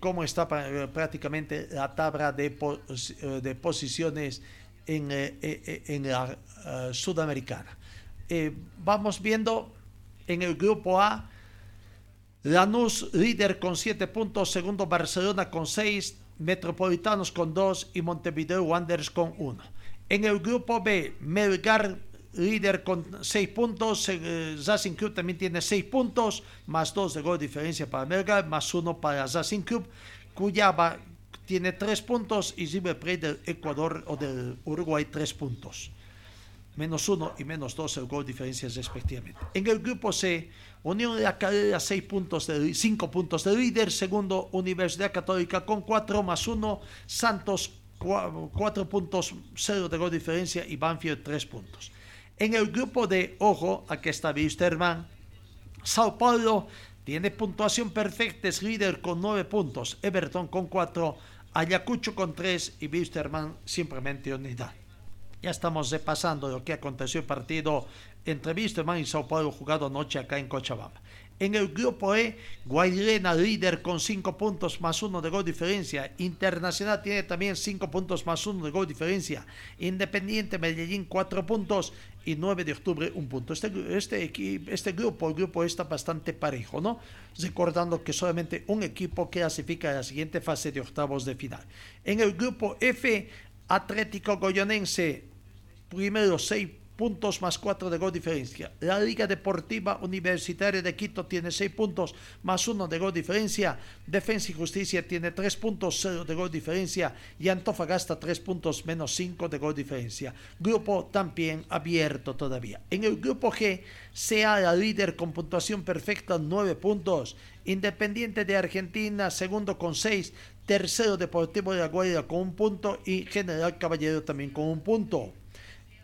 cómo está prácticamente la tabla de, de posiciones en, en la eh, sudamericana. Eh, vamos viendo en el grupo A, Lanús líder con 7 puntos, segundo Barcelona con 6, Metropolitanos con 2 y Montevideo Wanderers con 1. En el grupo B, Melgar líder con 6 puntos, eh, Racing Club también tiene 6 puntos, más 2 de gol de diferencia para Melgar, más 1 para Racing Club. Cuyaba tiene tres puntos y River Plate del Ecuador o del Uruguay tres puntos. Menos uno y menos dos el gol diferencias respectivamente. En el grupo C, Unión de la Calera seis puntos de, cinco puntos de líder, segundo Universidad Católica con cuatro más uno, Santos cuatro puntos, cero de gol diferencia y Banfield tres puntos. En el grupo de ojo, aquí está Wisterman, Sao Paulo tiene puntuación perfecta, es líder con nueve puntos, Everton con cuatro, Ayacucho con tres y Wisterman simplemente unidad. Ya estamos repasando lo que aconteció el partido entre Wisterman y Sao Paulo jugado anoche acá en Cochabamba. En el grupo E, Guairena líder con 5 puntos más 1 de gol diferencia. Internacional tiene también 5 puntos más 1 de gol diferencia. Independiente Medellín 4 puntos y 9 de octubre un punto. Este, este, este grupo, el grupo está bastante parejo, ¿no? Recordando que solamente un equipo clasifica a la siguiente fase de octavos de final. En el grupo F, Atlético Goyonense, primero 6 puntos más 4 de gol diferencia. La Liga Deportiva Universitaria de Quito tiene 6 puntos más 1 de gol diferencia. Defensa y Justicia tiene 3 puntos 0 de gol diferencia. Y Antofagasta 3 puntos menos 5 de gol diferencia. Grupo también abierto todavía. En el grupo G, sea la líder con puntuación perfecta 9 puntos. Independiente de Argentina, segundo con 6. Tercero Deportivo de la Guardia con un punto. Y General Caballero también con un punto.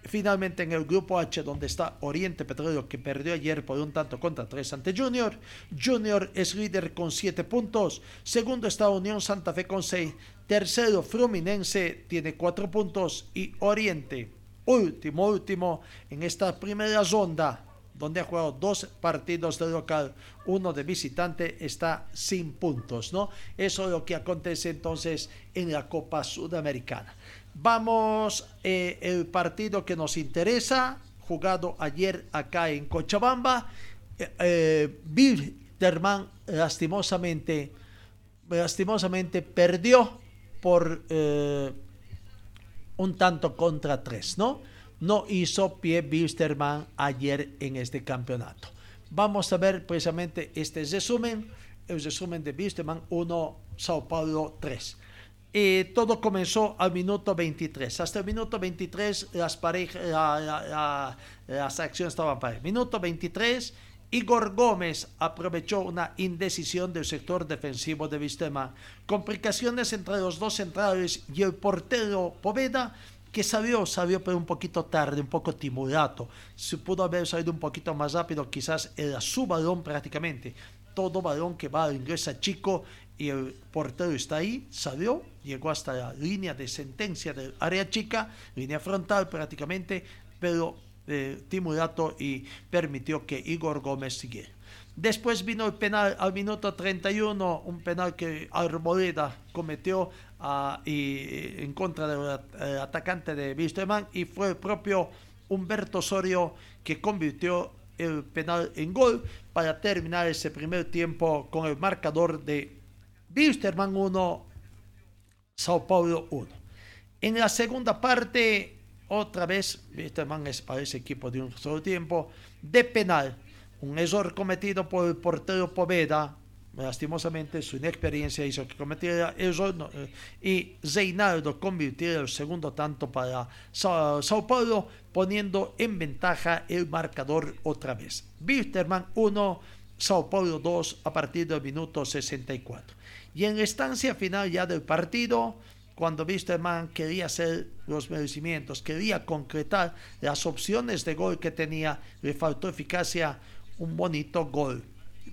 Finalmente en el grupo H, donde está Oriente Petróleo, que perdió ayer por un tanto contra tres ante Junior. Junior es líder con siete puntos. Segundo está Unión Santa Fe con seis. Tercero, Fluminense tiene cuatro puntos. Y Oriente, último, último, en esta primera ronda, donde ha jugado dos partidos de local, uno de visitante, está sin puntos, ¿no? Eso es lo que acontece entonces en la Copa Sudamericana. Vamos eh, el partido que nos interesa, jugado ayer acá en Cochabamba. Eh, eh lastimosamente, lastimosamente perdió por eh, un tanto contra tres, ¿no? No hizo pie Bisterman ayer en este campeonato. Vamos a ver precisamente este resumen, el resumen de Bisterman 1, Sao Paulo 3 todo comenzó al minuto 23. Hasta el minuto 23 las, parejas, las acciones estaban parejas. Minuto 23, Igor Gómez aprovechó una indecisión del sector defensivo de Vistema. Complicaciones entre los dos centrales y el portero Poveda que salió, salió pero un poquito tarde, un poco timurato. Si pudo haber salido un poquito más rápido, quizás era su balón prácticamente. Todo balón que va al inglesa chico y el portero está ahí, salió, llegó hasta la línea de sentencia del área chica, línea frontal prácticamente, pero eh, Timurato y permitió que Igor Gómez siguiera. Después vino el penal al minuto 31, un penal que Arboleda cometió ah, y, en contra del atacante de Wisterman y fue el propio Humberto Osorio que convirtió el penal en gol para terminar ese primer tiempo con el marcador de Wisterman 1, Sao Paulo 1. En la segunda parte, otra vez, Wisterman es para ese equipo de un solo tiempo, de penal. Un error cometido por el portero Poveda, lastimosamente su inexperiencia hizo que cometiera error eh, y Reinaldo convirtió el segundo tanto para Sao, Paulo poniendo en ventaja el marcador otra vez. Wisterman 1, Sao Paulo 2 a partir del minuto 64. Y en estancia final ya del partido, cuando Wisterman quería hacer los merecimientos, quería concretar las opciones de gol que tenía, le faltó eficacia, un bonito gol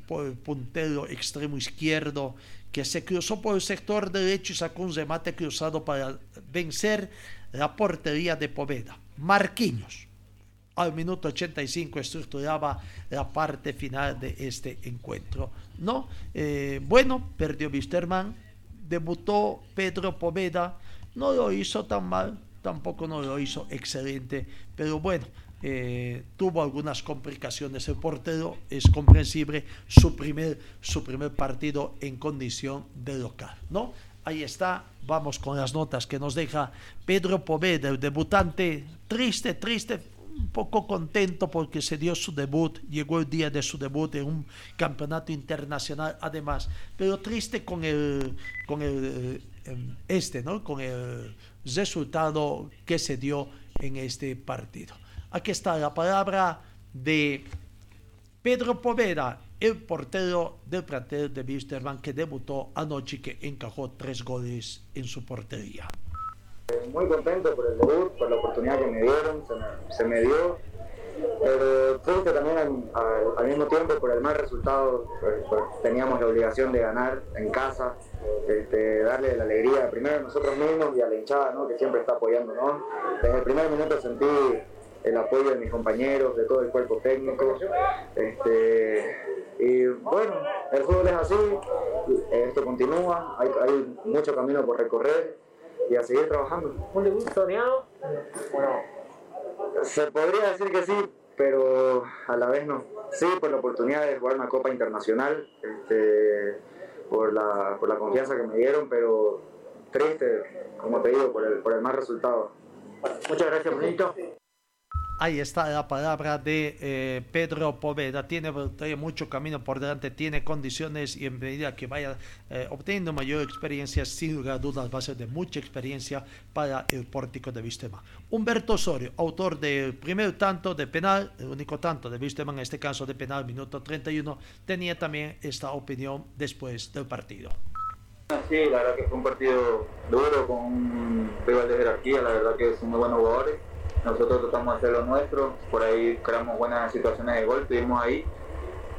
por el puntero extremo izquierdo que se cruzó por el sector derecho y sacó un remate cruzado para vencer la portería de Poveda. Marquinhos al minuto 85 estructuraba la parte final de este encuentro. ¿No? Eh, bueno, perdió Wisterman, debutó Pedro Poveda, no lo hizo tan mal, tampoco no lo hizo excelente, pero bueno, eh, tuvo algunas complicaciones el portero, es comprensible su primer, su primer partido en condición de local, ¿no? Ahí está, vamos con las notas que nos deja Pedro Poveda, el debutante, triste, triste, un poco contento porque se dio su debut, llegó el día de su debut en un campeonato internacional además, pero triste con el, con el, em, este, ¿no? Con el resultado que se dio en este partido. Aquí está la palabra de Pedro Poveda, el portero del plantel de Wisterman que debutó anoche y que encajó tres goles en su portería. Muy contento por el debut, por la oportunidad que me dieron, se me, dio, pero triste también al, mismo tiempo por el mal resultado, pues, pues, teníamos la obligación de ganar en casa, este, darle la alegría primero a nosotros mismos y a la hinchada ¿no? que siempre está apoyándonos. Desde el primer minuto sentí el apoyo de mis compañeros, de todo el cuerpo técnico. Este, y bueno, el fútbol es así, esto continúa, hay mucho camino por recorrer y a seguir trabajando. ¿Un debut soñado? Bueno, se podría decir que sí, pero a la vez no. Sí, por la oportunidad de jugar una Copa Internacional, este, por, la, por la confianza que me dieron, pero triste, como te digo, por el, por el mal resultado. Muchas gracias, Benito. Ahí está la palabra de eh, Pedro Poveda. Tiene, mucho camino por delante, tiene condiciones y en medida que vaya eh, obteniendo mayor experiencia, sin lugar a dudas va a ser de mucha experiencia para el pórtico de Vistema. Humberto Osorio, autor del primer tanto de penal, el único tanto de Vistema, en este caso de penal, minuto 31, tenía también esta opinión después del partido. Sí, la verdad que fue un partido duro con un rival de jerarquía, la verdad que son muy buenos jugadores nosotros tratamos de hacer lo nuestro, por ahí creamos buenas situaciones de gol, estuvimos ahí.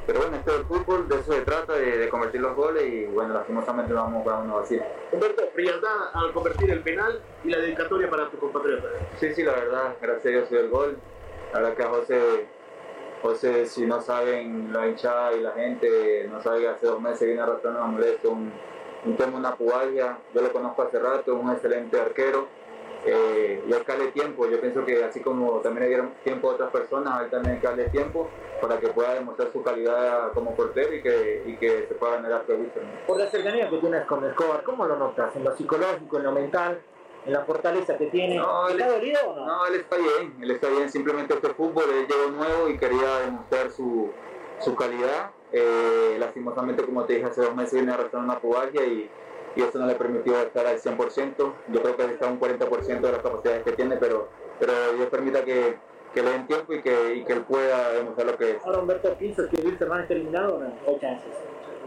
Pero bueno, esto es el fútbol, de eso se trata, de, convertir los goles y bueno, lastimosamente vamos para uno así. Humberto, frialdad al convertir el penal y la dedicatoria para tu compatriota. Sí, sí, la verdad, gracias a Dios dio el gol. La verdad que a José, José, si no saben la hinchada y la gente, no sabe que hace dos meses viene arrastrando una molestia, un, un tema, una pubalgia, yo lo conozco hace rato, es un excelente arquero eh, y hay que darle tiempo. Yo pienso que así como también le dieron tiempo a otras personas, hay también que darle tiempo para que pueda demostrar su calidad como portero y que, y que se pueda ganar el Por la cercanía que tienes con Escobar, ¿cómo lo notas? ¿En lo psicológico, en lo mental? en la fortaleza que tiene. No, ¿Está dolido o no? No, él está bien, él está bien. Simplemente este fútbol, él llegó nuevo y quería demostrar su, su calidad. Eh, lastimosamente, como te dije, hace dos meses viene arrastrando una pubalgia y, y eso no le permitió estar al 100%. Yo creo que está un 40% de las capacidades que tiene, pero, pero Dios permita que, que le den tiempo y que, y que él pueda demostrar lo que es. Ahora Humberto, ¿piensas que Wilson está eliminado o no? ¿O chances?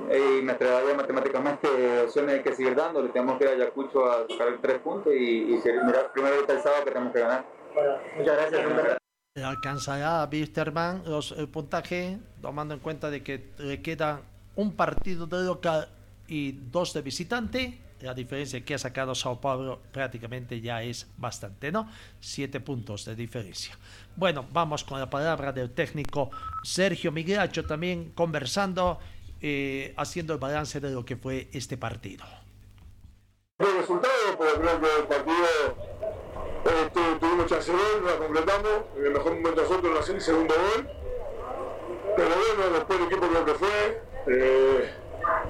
Y me atrevería matemáticamente opciones hay que seguir dándole. Tenemos que ir a Ayacucho a sacar el tres puntos y, y mirar primero el sábado que tenemos que ganar. Bueno, muchas gracias, Humberto. Alcanzará a Wisterman los, el puntaje, tomando en cuenta de que le queda un partido de local y dos de visitante. La diferencia que ha sacado Sao Paulo prácticamente ya es bastante, ¿no? Siete puntos de diferencia. Bueno, vamos con la palabra del técnico Sergio Migracho también conversando, eh, haciendo el balance de lo que fue este partido. El resultado, pues creo que el partido este, tuvimos chance de gol, la completamos, en el mejor momento nosotros el segundo gol. Pero bueno, después el equipo creo que fue. Eh,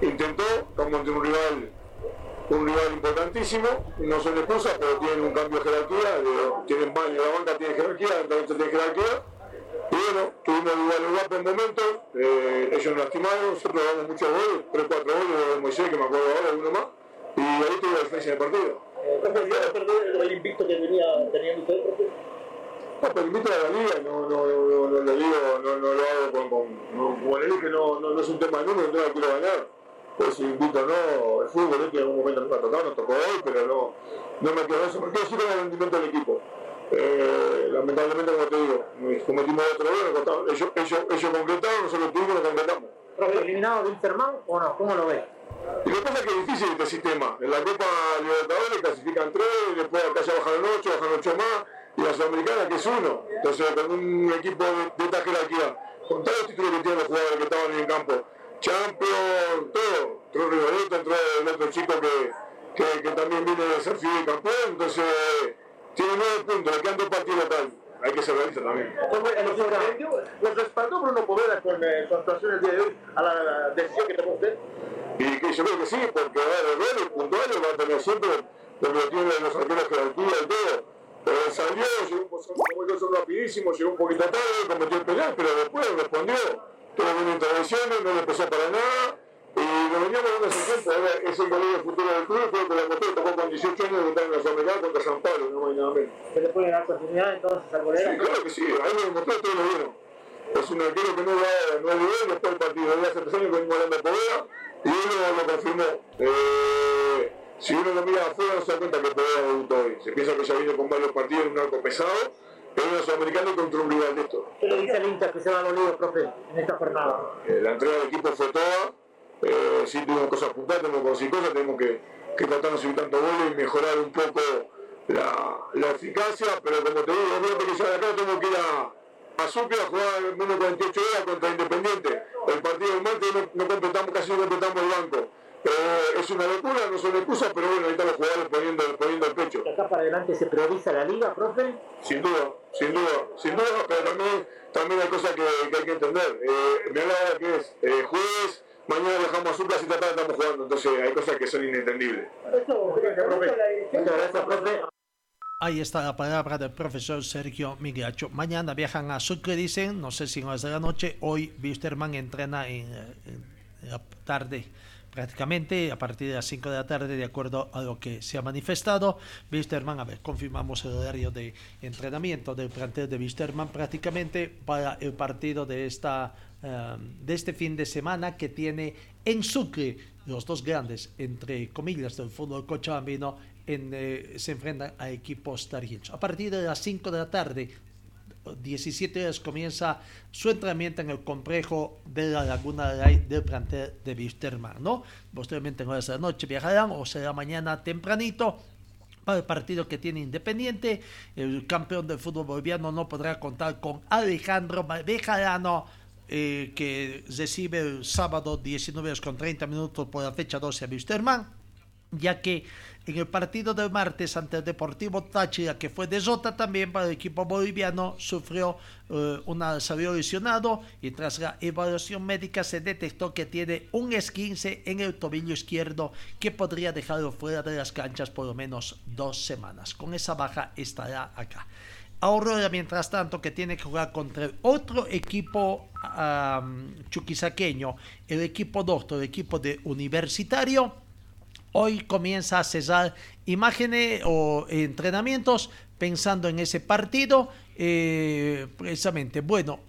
intentó, estamos ante un rival, un rival importantísimo, no son excusas, pero tienen un cambio de jerarquía, tienen baño, la banca tiene jerarquía, entonces tiene jerarquía. Y bueno, tuvimos igual lugar por momentos, eh, ellos nos lastimaron, nosotros damos muchos goles, 3-4 goles de Moisés, que me acuerdo ahora, uno más, y ahí tuvo la diferencia del partido. ¿Cómo el invicto que venía teniendo usted, no, pero invito a la liga, no, no, no, no, lo digo, no, no lo hago con, con, con el que no, no, no es un tema de número, no quiero ganar. Pues si invito no, el fútbol es que en algún momento me ha tocado, nos tocó hoy, pero no, no me quedo eso, porque sí con el rendimiento del equipo. Eh, lamentablemente, como te digo, cometimos otro error, ellos, ellos, ellos concretaron, nosotros tuvimos lo concretamos. ¿Pero eliminado de Interman o no? ¿Cómo lo ves? Y lo que pasa es que es difícil este sistema. En la Copa Libertadores clasifican tres, después acá ya bajan ocho, bajan ocho más y la Sudamericana que es uno. Entonces, con un equipo de, esta jerarquía, con todos los títulos que tienen los jugadores que estaban en el campo, Champions, todo, entró Rigoletto, entró el otro chico que, que, que también viene de ser fiel campeón, entonces tiene nueve puntos, le quedan dos partidos tal. Hay que ser realista también. ¿Los respaldó Bruno Poveda con eh, su actuación el día de hoy a la, decisión que tomó usted? Y que yo creo que sí, porque a ver, el puntuales va a tener siempre, porque tiene los arqueros jerarquía y todo pero salió, llegó un poco rapidísimo, llegó un poquito tarde, cometió el penal, pero después respondió. Tuvo una intervención, no le empezó para nada. Y lo veníamos viendo hace tiempo, ahora es el colegio futuro del club, creo que la mostró, tocó con 18 años de estar en la Sudamericana contra San Pablo, no hay nada menos. ¿Se le puede dar continuidad entonces al golero? Sí, claro que sí, ahí lo demostró todo lo bueno. Es un arquero que no va no es bien después del partido. Ya hace tres años que venimos hablando de Poveda y él lo, lo confirmó. Eh, si uno lo mira afuera no se da cuenta que Poveda debutó hoy. Se piensa que ya vino con varios partidos en un arco pesado, pero en sudamericano contra un rival de esto. ¿Qué le dice al hincha que se va dolido, profe, en esta jornada? Eh, la entrega del equipo fue toda. Eh, sí tuvimos cosas puntuales, tenemos que conseguir cosas, tenemos que, que tratar de subir tanto goles y mejorar un poco la, la eficacia, pero como te digo, fíjate que ya de acá tenemos que ir a, a Sucre a jugar menos 48 horas contra Independiente. El partido del martes no, no completamos, casi no completamos el banco. Eh, es una locura, no son excusas, pero bueno, ahí están los jugadores poniendo, poniendo el pecho. ¿De acá para adelante se prioriza la liga, profe? Sin duda, sin duda, sin duda, pero también, también hay cosas que, que hay que entender. Eh, me hablaba que es eh, jueves, mañana viajamos a Sucre, así tarde estamos jugando, entonces hay cosas que son inentendibles. Muchas gracias, profe. Ahí está la palabra del profesor Sergio Migracho. Mañana viajan a Sucre, dicen, no sé si no es de la noche. Hoy Wisterman entrena en, en la tarde prácticamente a partir de las 5 de la tarde, de acuerdo a lo que se ha manifestado. Wisterman, a ver, confirmamos el horario de entrenamiento del plantel de Wisterman prácticamente para el partido de, esta, um, de este fin de semana que tiene en Sucre los dos grandes, entre comillas, del fútbol cochabambino, en, eh, se enfrentan a equipos tarijeños. A partir de las 5 de la tarde, 17 horas comienza su entrenamiento en el complejo de la Laguna del plantel de Wisterman, ¿no? Posteriormente en horas de la noche viajarán o será mañana tempranito para el partido que tiene Independiente. El campeón del fútbol boliviano no podrá contar con Alejandro Bejarano, eh, que recibe el sábado 19 horas con 30 minutos por la fecha 12 a Wisterman, ya que en el partido del martes ante el Deportivo Táchira, que fue derrota también para el equipo boliviano, sufrió eh, una, salió lesionado y tras la evaluación médica se detectó que tiene un esquince en el tobillo izquierdo que podría dejarlo fuera de las canchas por lo menos dos semanas. Con esa baja estará acá. Aurora, mientras tanto, que tiene que jugar contra el otro equipo um, chuquisaqueño, el equipo doctor, el equipo de universitario, hoy comienza a cesar imágenes o entrenamientos pensando en ese partido. Eh, precisamente, bueno,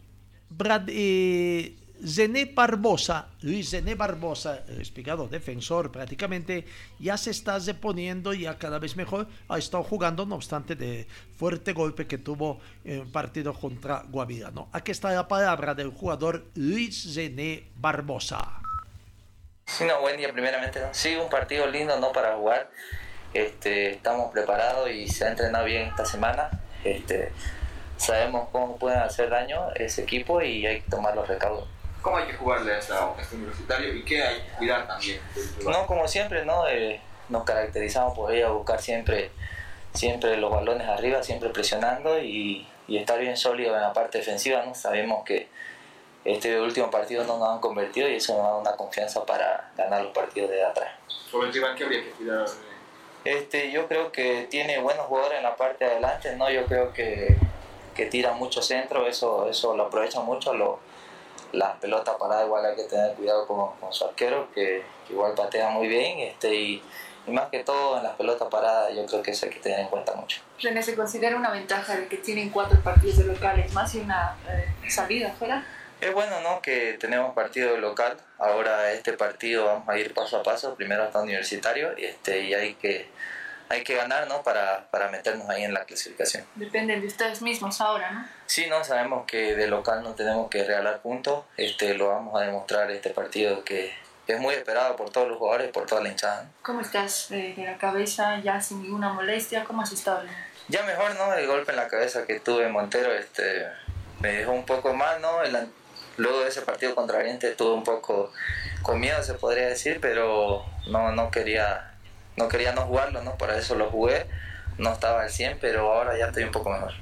Brad, eh, Zené Barbosa, Luis Zené Barbosa, explicado defensor prácticamente, ya se está reponiendo ya cada vez mejor. Ha estado jugando, no obstante, de fuerte golpe que tuvo en partido contra Guavirano. Aquí está la palabra del jugador Luis Zené Barbosa. Sí, no, buen día primeramente. Sí, un partido lindo no para jugar. Este, estamos preparados y se ha entrenado bien esta semana. Este, sabemos cómo pueden hacer daño ese equipo y hay que tomar los recaudos. ¿Cómo hay que jugarle a este universitario y qué hay que cuidar también? No, como siempre, ¿no? Eh, nos caracterizamos por a buscar siempre, siempre los balones arriba, siempre presionando y, y estar bien sólido en la parte defensiva, ¿no? Sabemos que este último partido no nos han convertido y eso nos da una confianza para ganar los partidos de atrás. ¿Sobre el rival qué habría que cuidar? Este, yo creo que tiene buenos jugadores en la parte de adelante, ¿no? Yo creo que, que tira mucho centro, eso, eso lo aprovecha mucho. Lo, las pelotas paradas igual hay que tener cuidado con, con su arquero, que, que, igual patea muy bien. Este, y, y, más que todo en las pelotas paradas yo creo que eso hay que tener en cuenta mucho. René, ¿se considera una ventaja de que tienen cuatro partidos de locales más y una eh, salida fuera? Es bueno, ¿no? Que tenemos partido local. Ahora este partido vamos a ir paso a paso. Primero hasta universitario y, este, y hay que hay que ganar, ¿no? Para, para meternos ahí en la clasificación. Dependen de ustedes mismos ahora, ¿no? Sí, no, sabemos que de local no tenemos que regalar puntos. Este, lo vamos a demostrar este partido que es muy esperado por todos los jugadores, por toda la hinchada. ¿no? ¿Cómo estás eh, de la cabeza ya sin ninguna molestia? ¿Cómo has estado? Ya mejor, ¿no? El golpe en la cabeza que tuve en Montero este, me dejó un poco mal, ¿no? El, luego de ese partido contra Oriente estuve un poco con miedo, se podría decir, pero no, no quería no quería no jugarlo, ¿no? Para eso lo jugué, no estaba al 100, pero ahora ya estoy un poco mejor.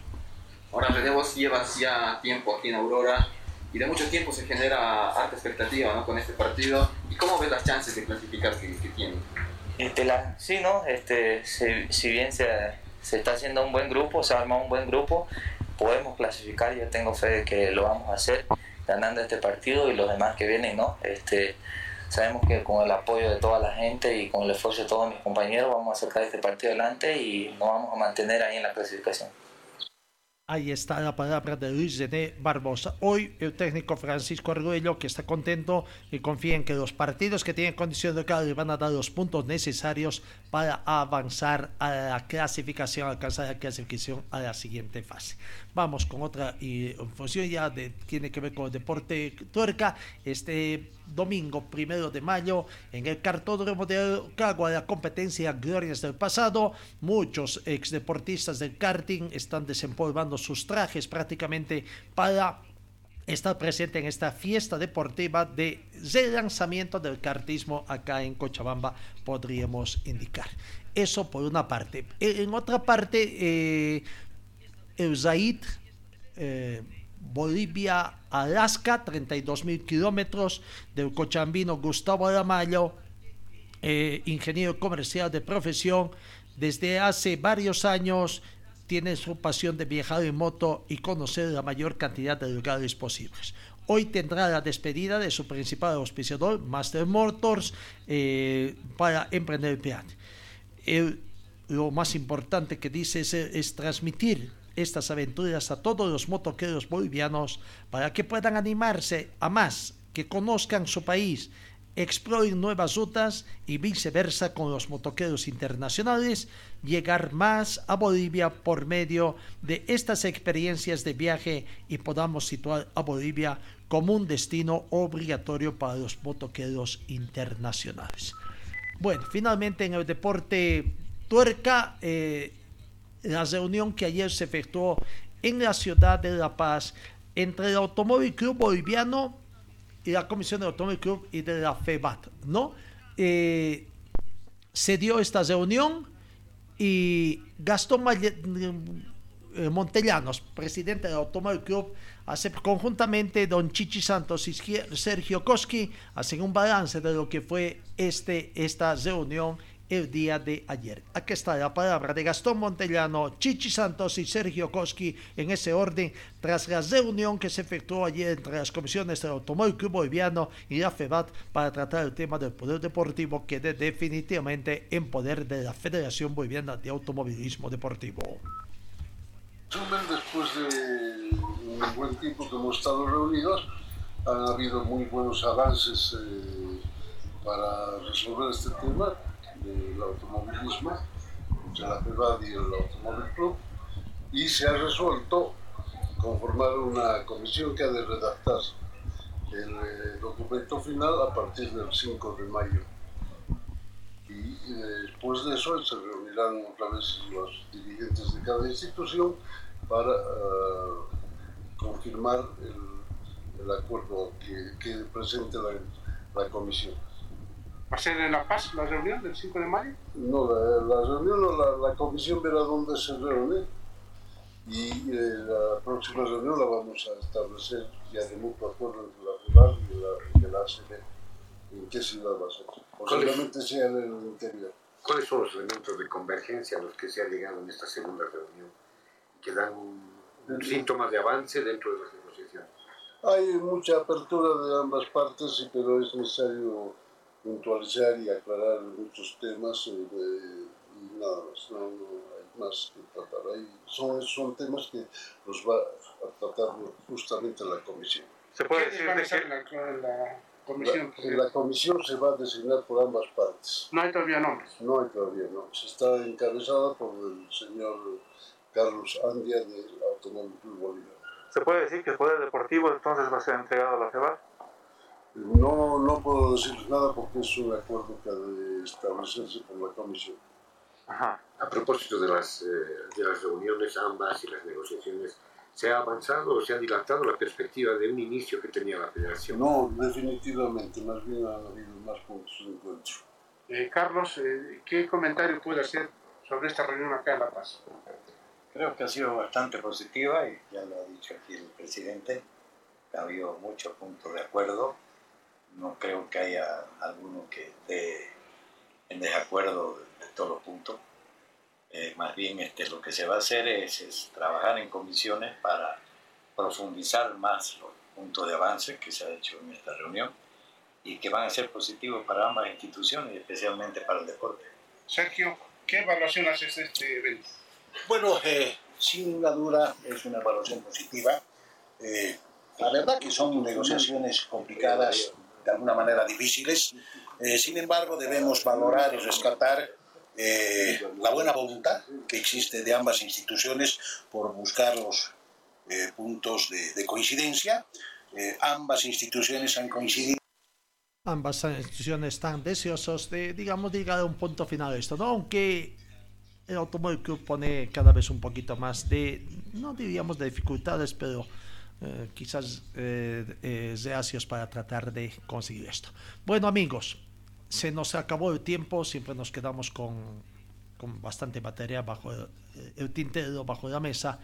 Ahora René, vos llevas ya tiempo aquí en Aurora y de mucho tiempo se genera alta expectativa ¿no? con este partido. ¿Y cómo ves las chances de clasificar que, que tienen? Este, la, sí, ¿no? Este, si, si bien se, se, está haciendo un buen grupo, se arma un buen grupo, podemos clasificar, yo tengo fe de que lo vamos a hacer ganando este partido y los demás que vienen, ¿no? Este, sabemos que con el apoyo de toda la gente y con el esfuerzo de todos mis compañeros vamos a sacar este partido adelante y nos vamos a mantener ahí en la clasificación. Ahí está la palabra de Luis René Barbosa. Hoy el técnico Francisco Arguello, que está contento y confía en que los partidos que tienen condición local le van a dar los puntos necesarios para avanzar a la clasificación, alcanzar la clasificación a la siguiente fase. Vamos con otra información ya de, tiene que ver con el deporte tuerca. Este domingo primero de mayo en el cartódromo de Cagua, la competencia Glorias del pasado. Muchos exdeportistas del karting están desempolvando sus trajes prácticamente para estar presente en esta fiesta deportiva de lanzamiento del kartismo acá en Cochabamba, podríamos indicar. Eso por una parte. En otra parte, eh, el Zaid, eh, Bolivia, Alaska, 32 mil kilómetros, del cochambino Gustavo Ramallo, eh, ingeniero comercial de profesión, desde hace varios años tiene su pasión de viajar en moto y conocer la mayor cantidad de lugares posibles. Hoy tendrá la despedida de su principal auspiciador, Master Motors, eh, para emprender el plan. lo más importante que dice es transmitir estas aventuras a todos los motoqueros bolivianos para que puedan animarse a más, que conozcan su país, exploren nuevas rutas y viceversa con los motoqueros internacionales, llegar más a Bolivia por medio de estas experiencias de viaje y podamos situar a Bolivia como un destino obligatorio para los motoqueros internacionales. Bueno, finalmente en el deporte tuerca, eh, la reunión que ayer se efectuó en la ciudad de La Paz entre el Automóvil Club Boliviano y la Comisión de Automóvil Club y de la FEBAT, ¿no? Eh, se dio esta reunión y Gastón eh, Montellanos, presidente del Automóvil Club, hace conjuntamente don Chichi Santos y Sergio Koski, hacen un balance de lo que fue este, esta reunión el día de ayer. Aquí está la palabra de Gastón Montellano, Chichi Santos y Sergio Koski en ese orden tras la reunión que se efectuó ayer entre las comisiones del Automóvil Club Boliviano y la FEBAT para tratar el tema del poder deportivo que quede definitivamente en poder de la Federación Boliviana de Automovilismo Deportivo. Después de un buen tiempo que hemos estado reunidos, han habido muy buenos avances eh, para resolver este tema del automovilismo, entre la FEBAD y el Automóvil Club, y se ha resuelto conformar una comisión que ha de redactar el eh, documento final a partir del 5 de mayo. Y después de eso se reunirán otra vez los dirigentes de cada institución para eh, confirmar el, acuerdo que, que presente la comisión. ¿Va a ser en La Paz la reunión del 5 de mayo? No, la, reunión, la, la, comisión verá dónde se reúne y eh, la próxima reunión la vamos a establecer ya de mutuo acuerdo entre la FEBAR y la, y la ACB. ¿En qué ciudad va a ser? Posiblemente sea en el interior. ¿Cuáles son los elementos de convergencia a los que se ha llegado en esta segunda reunión que dan un, síntomas de avance dentro de las negociaciones? Hay mucha apertura de ambas partes, pero es necesario puntualizar y aclarar muchos temas eh, y nada más, no, hay más que tratar. Ahí son, son temas que los va a tratar justamente la comisión. ¿Se puede decir de que la, la comisión? La, la, comisión se va a designar por ambas partes. ¿No hay todavía nombres? No hay todavía nombres. Está encabezada por el señor Carlos Andia del Automóvil Club Bolívar. ¿Se puede decir que el Poder Deportivo entonces va a ser entregado a la FEBAR? No, no puedo decir nada porque es un acuerdo que ha de establecerse con la Comisión. Ajá. A propósito de las, eh, de las reuniones ambas y las negociaciones, ¿se ha avanzado o se ha dilatado la perspectiva de un inicio que tenía la Federación? No, definitivamente, más bien ha habido más puntos de encuentro. Eh, Carlos, eh, ¿qué comentario puede hacer sobre esta reunión acá en La Paz? Creo que ha sido bastante positiva y ya lo ha dicho aquí el presidente, ha habido muchos puntos de acuerdo no creo que haya alguno que esté en desacuerdo de, todos los puntos. Eh, más bien este, lo que se va a hacer es, trabajar en comisiones para profundizar más los puntos de avance que se ha hecho en esta reunión y que van a ser positivos para ambas instituciones y especialmente para el deporte. Sergio, ¿qué evaluación haces de este evento? Bueno, eh, sin duda es una evaluación positiva. Eh, la verdad que son negociaciones complicadas, de alguna manera difíciles. Eh, sin embargo, debemos valorar y rescatar eh, la buena voluntad que existe de ambas instituciones por buscar los eh, puntos de, de coincidencia. Eh, ambas instituciones han coincidido. Ambas instituciones están deseosos de, digamos, llegar a un punto final de esto, ¿no? Aunque el Automóvil Club pone cada vez un poquito más de, no diríamos de dificultades, pero eh, quizás eh, eh, reacios para tratar de conseguir esto. Bueno, amigos, se nos acabó el tiempo, siempre nos quedamos con, con bastante materia bajo el, el tintero, bajo la mesa.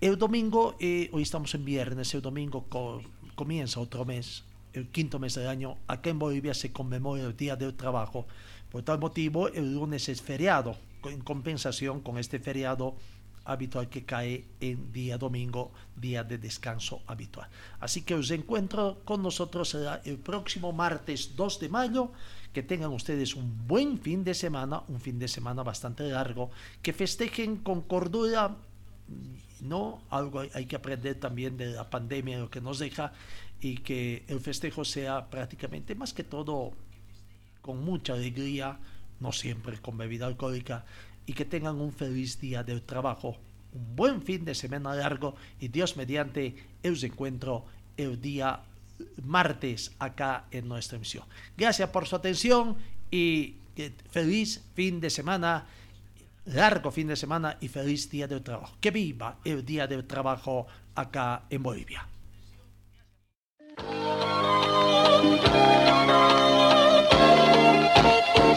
El domingo, eh, hoy estamos en viernes, el domingo co- comienza otro mes, el quinto mes del año. Acá en Bolivia se conmemora el Día del Trabajo. Por tal motivo, el lunes es feriado, en compensación con este feriado habitual que cae en día domingo, día de descanso habitual. Así que os encuentro con nosotros el próximo martes 2 de mayo. Que tengan ustedes un buen fin de semana, un fin de semana bastante largo, que festejen con cordura, no algo hay que aprender también de la pandemia, lo que nos deja, y que el festejo sea prácticamente más que todo con mucha alegría, no siempre con bebida alcohólica, y que tengan un feliz día del trabajo, un buen fin de semana largo, y Dios mediante, os encuentro el día martes acá en nuestra emisión. Gracias por su atención y feliz fin de semana, largo fin de semana y feliz día del trabajo. Que viva el día del trabajo acá en Bolivia.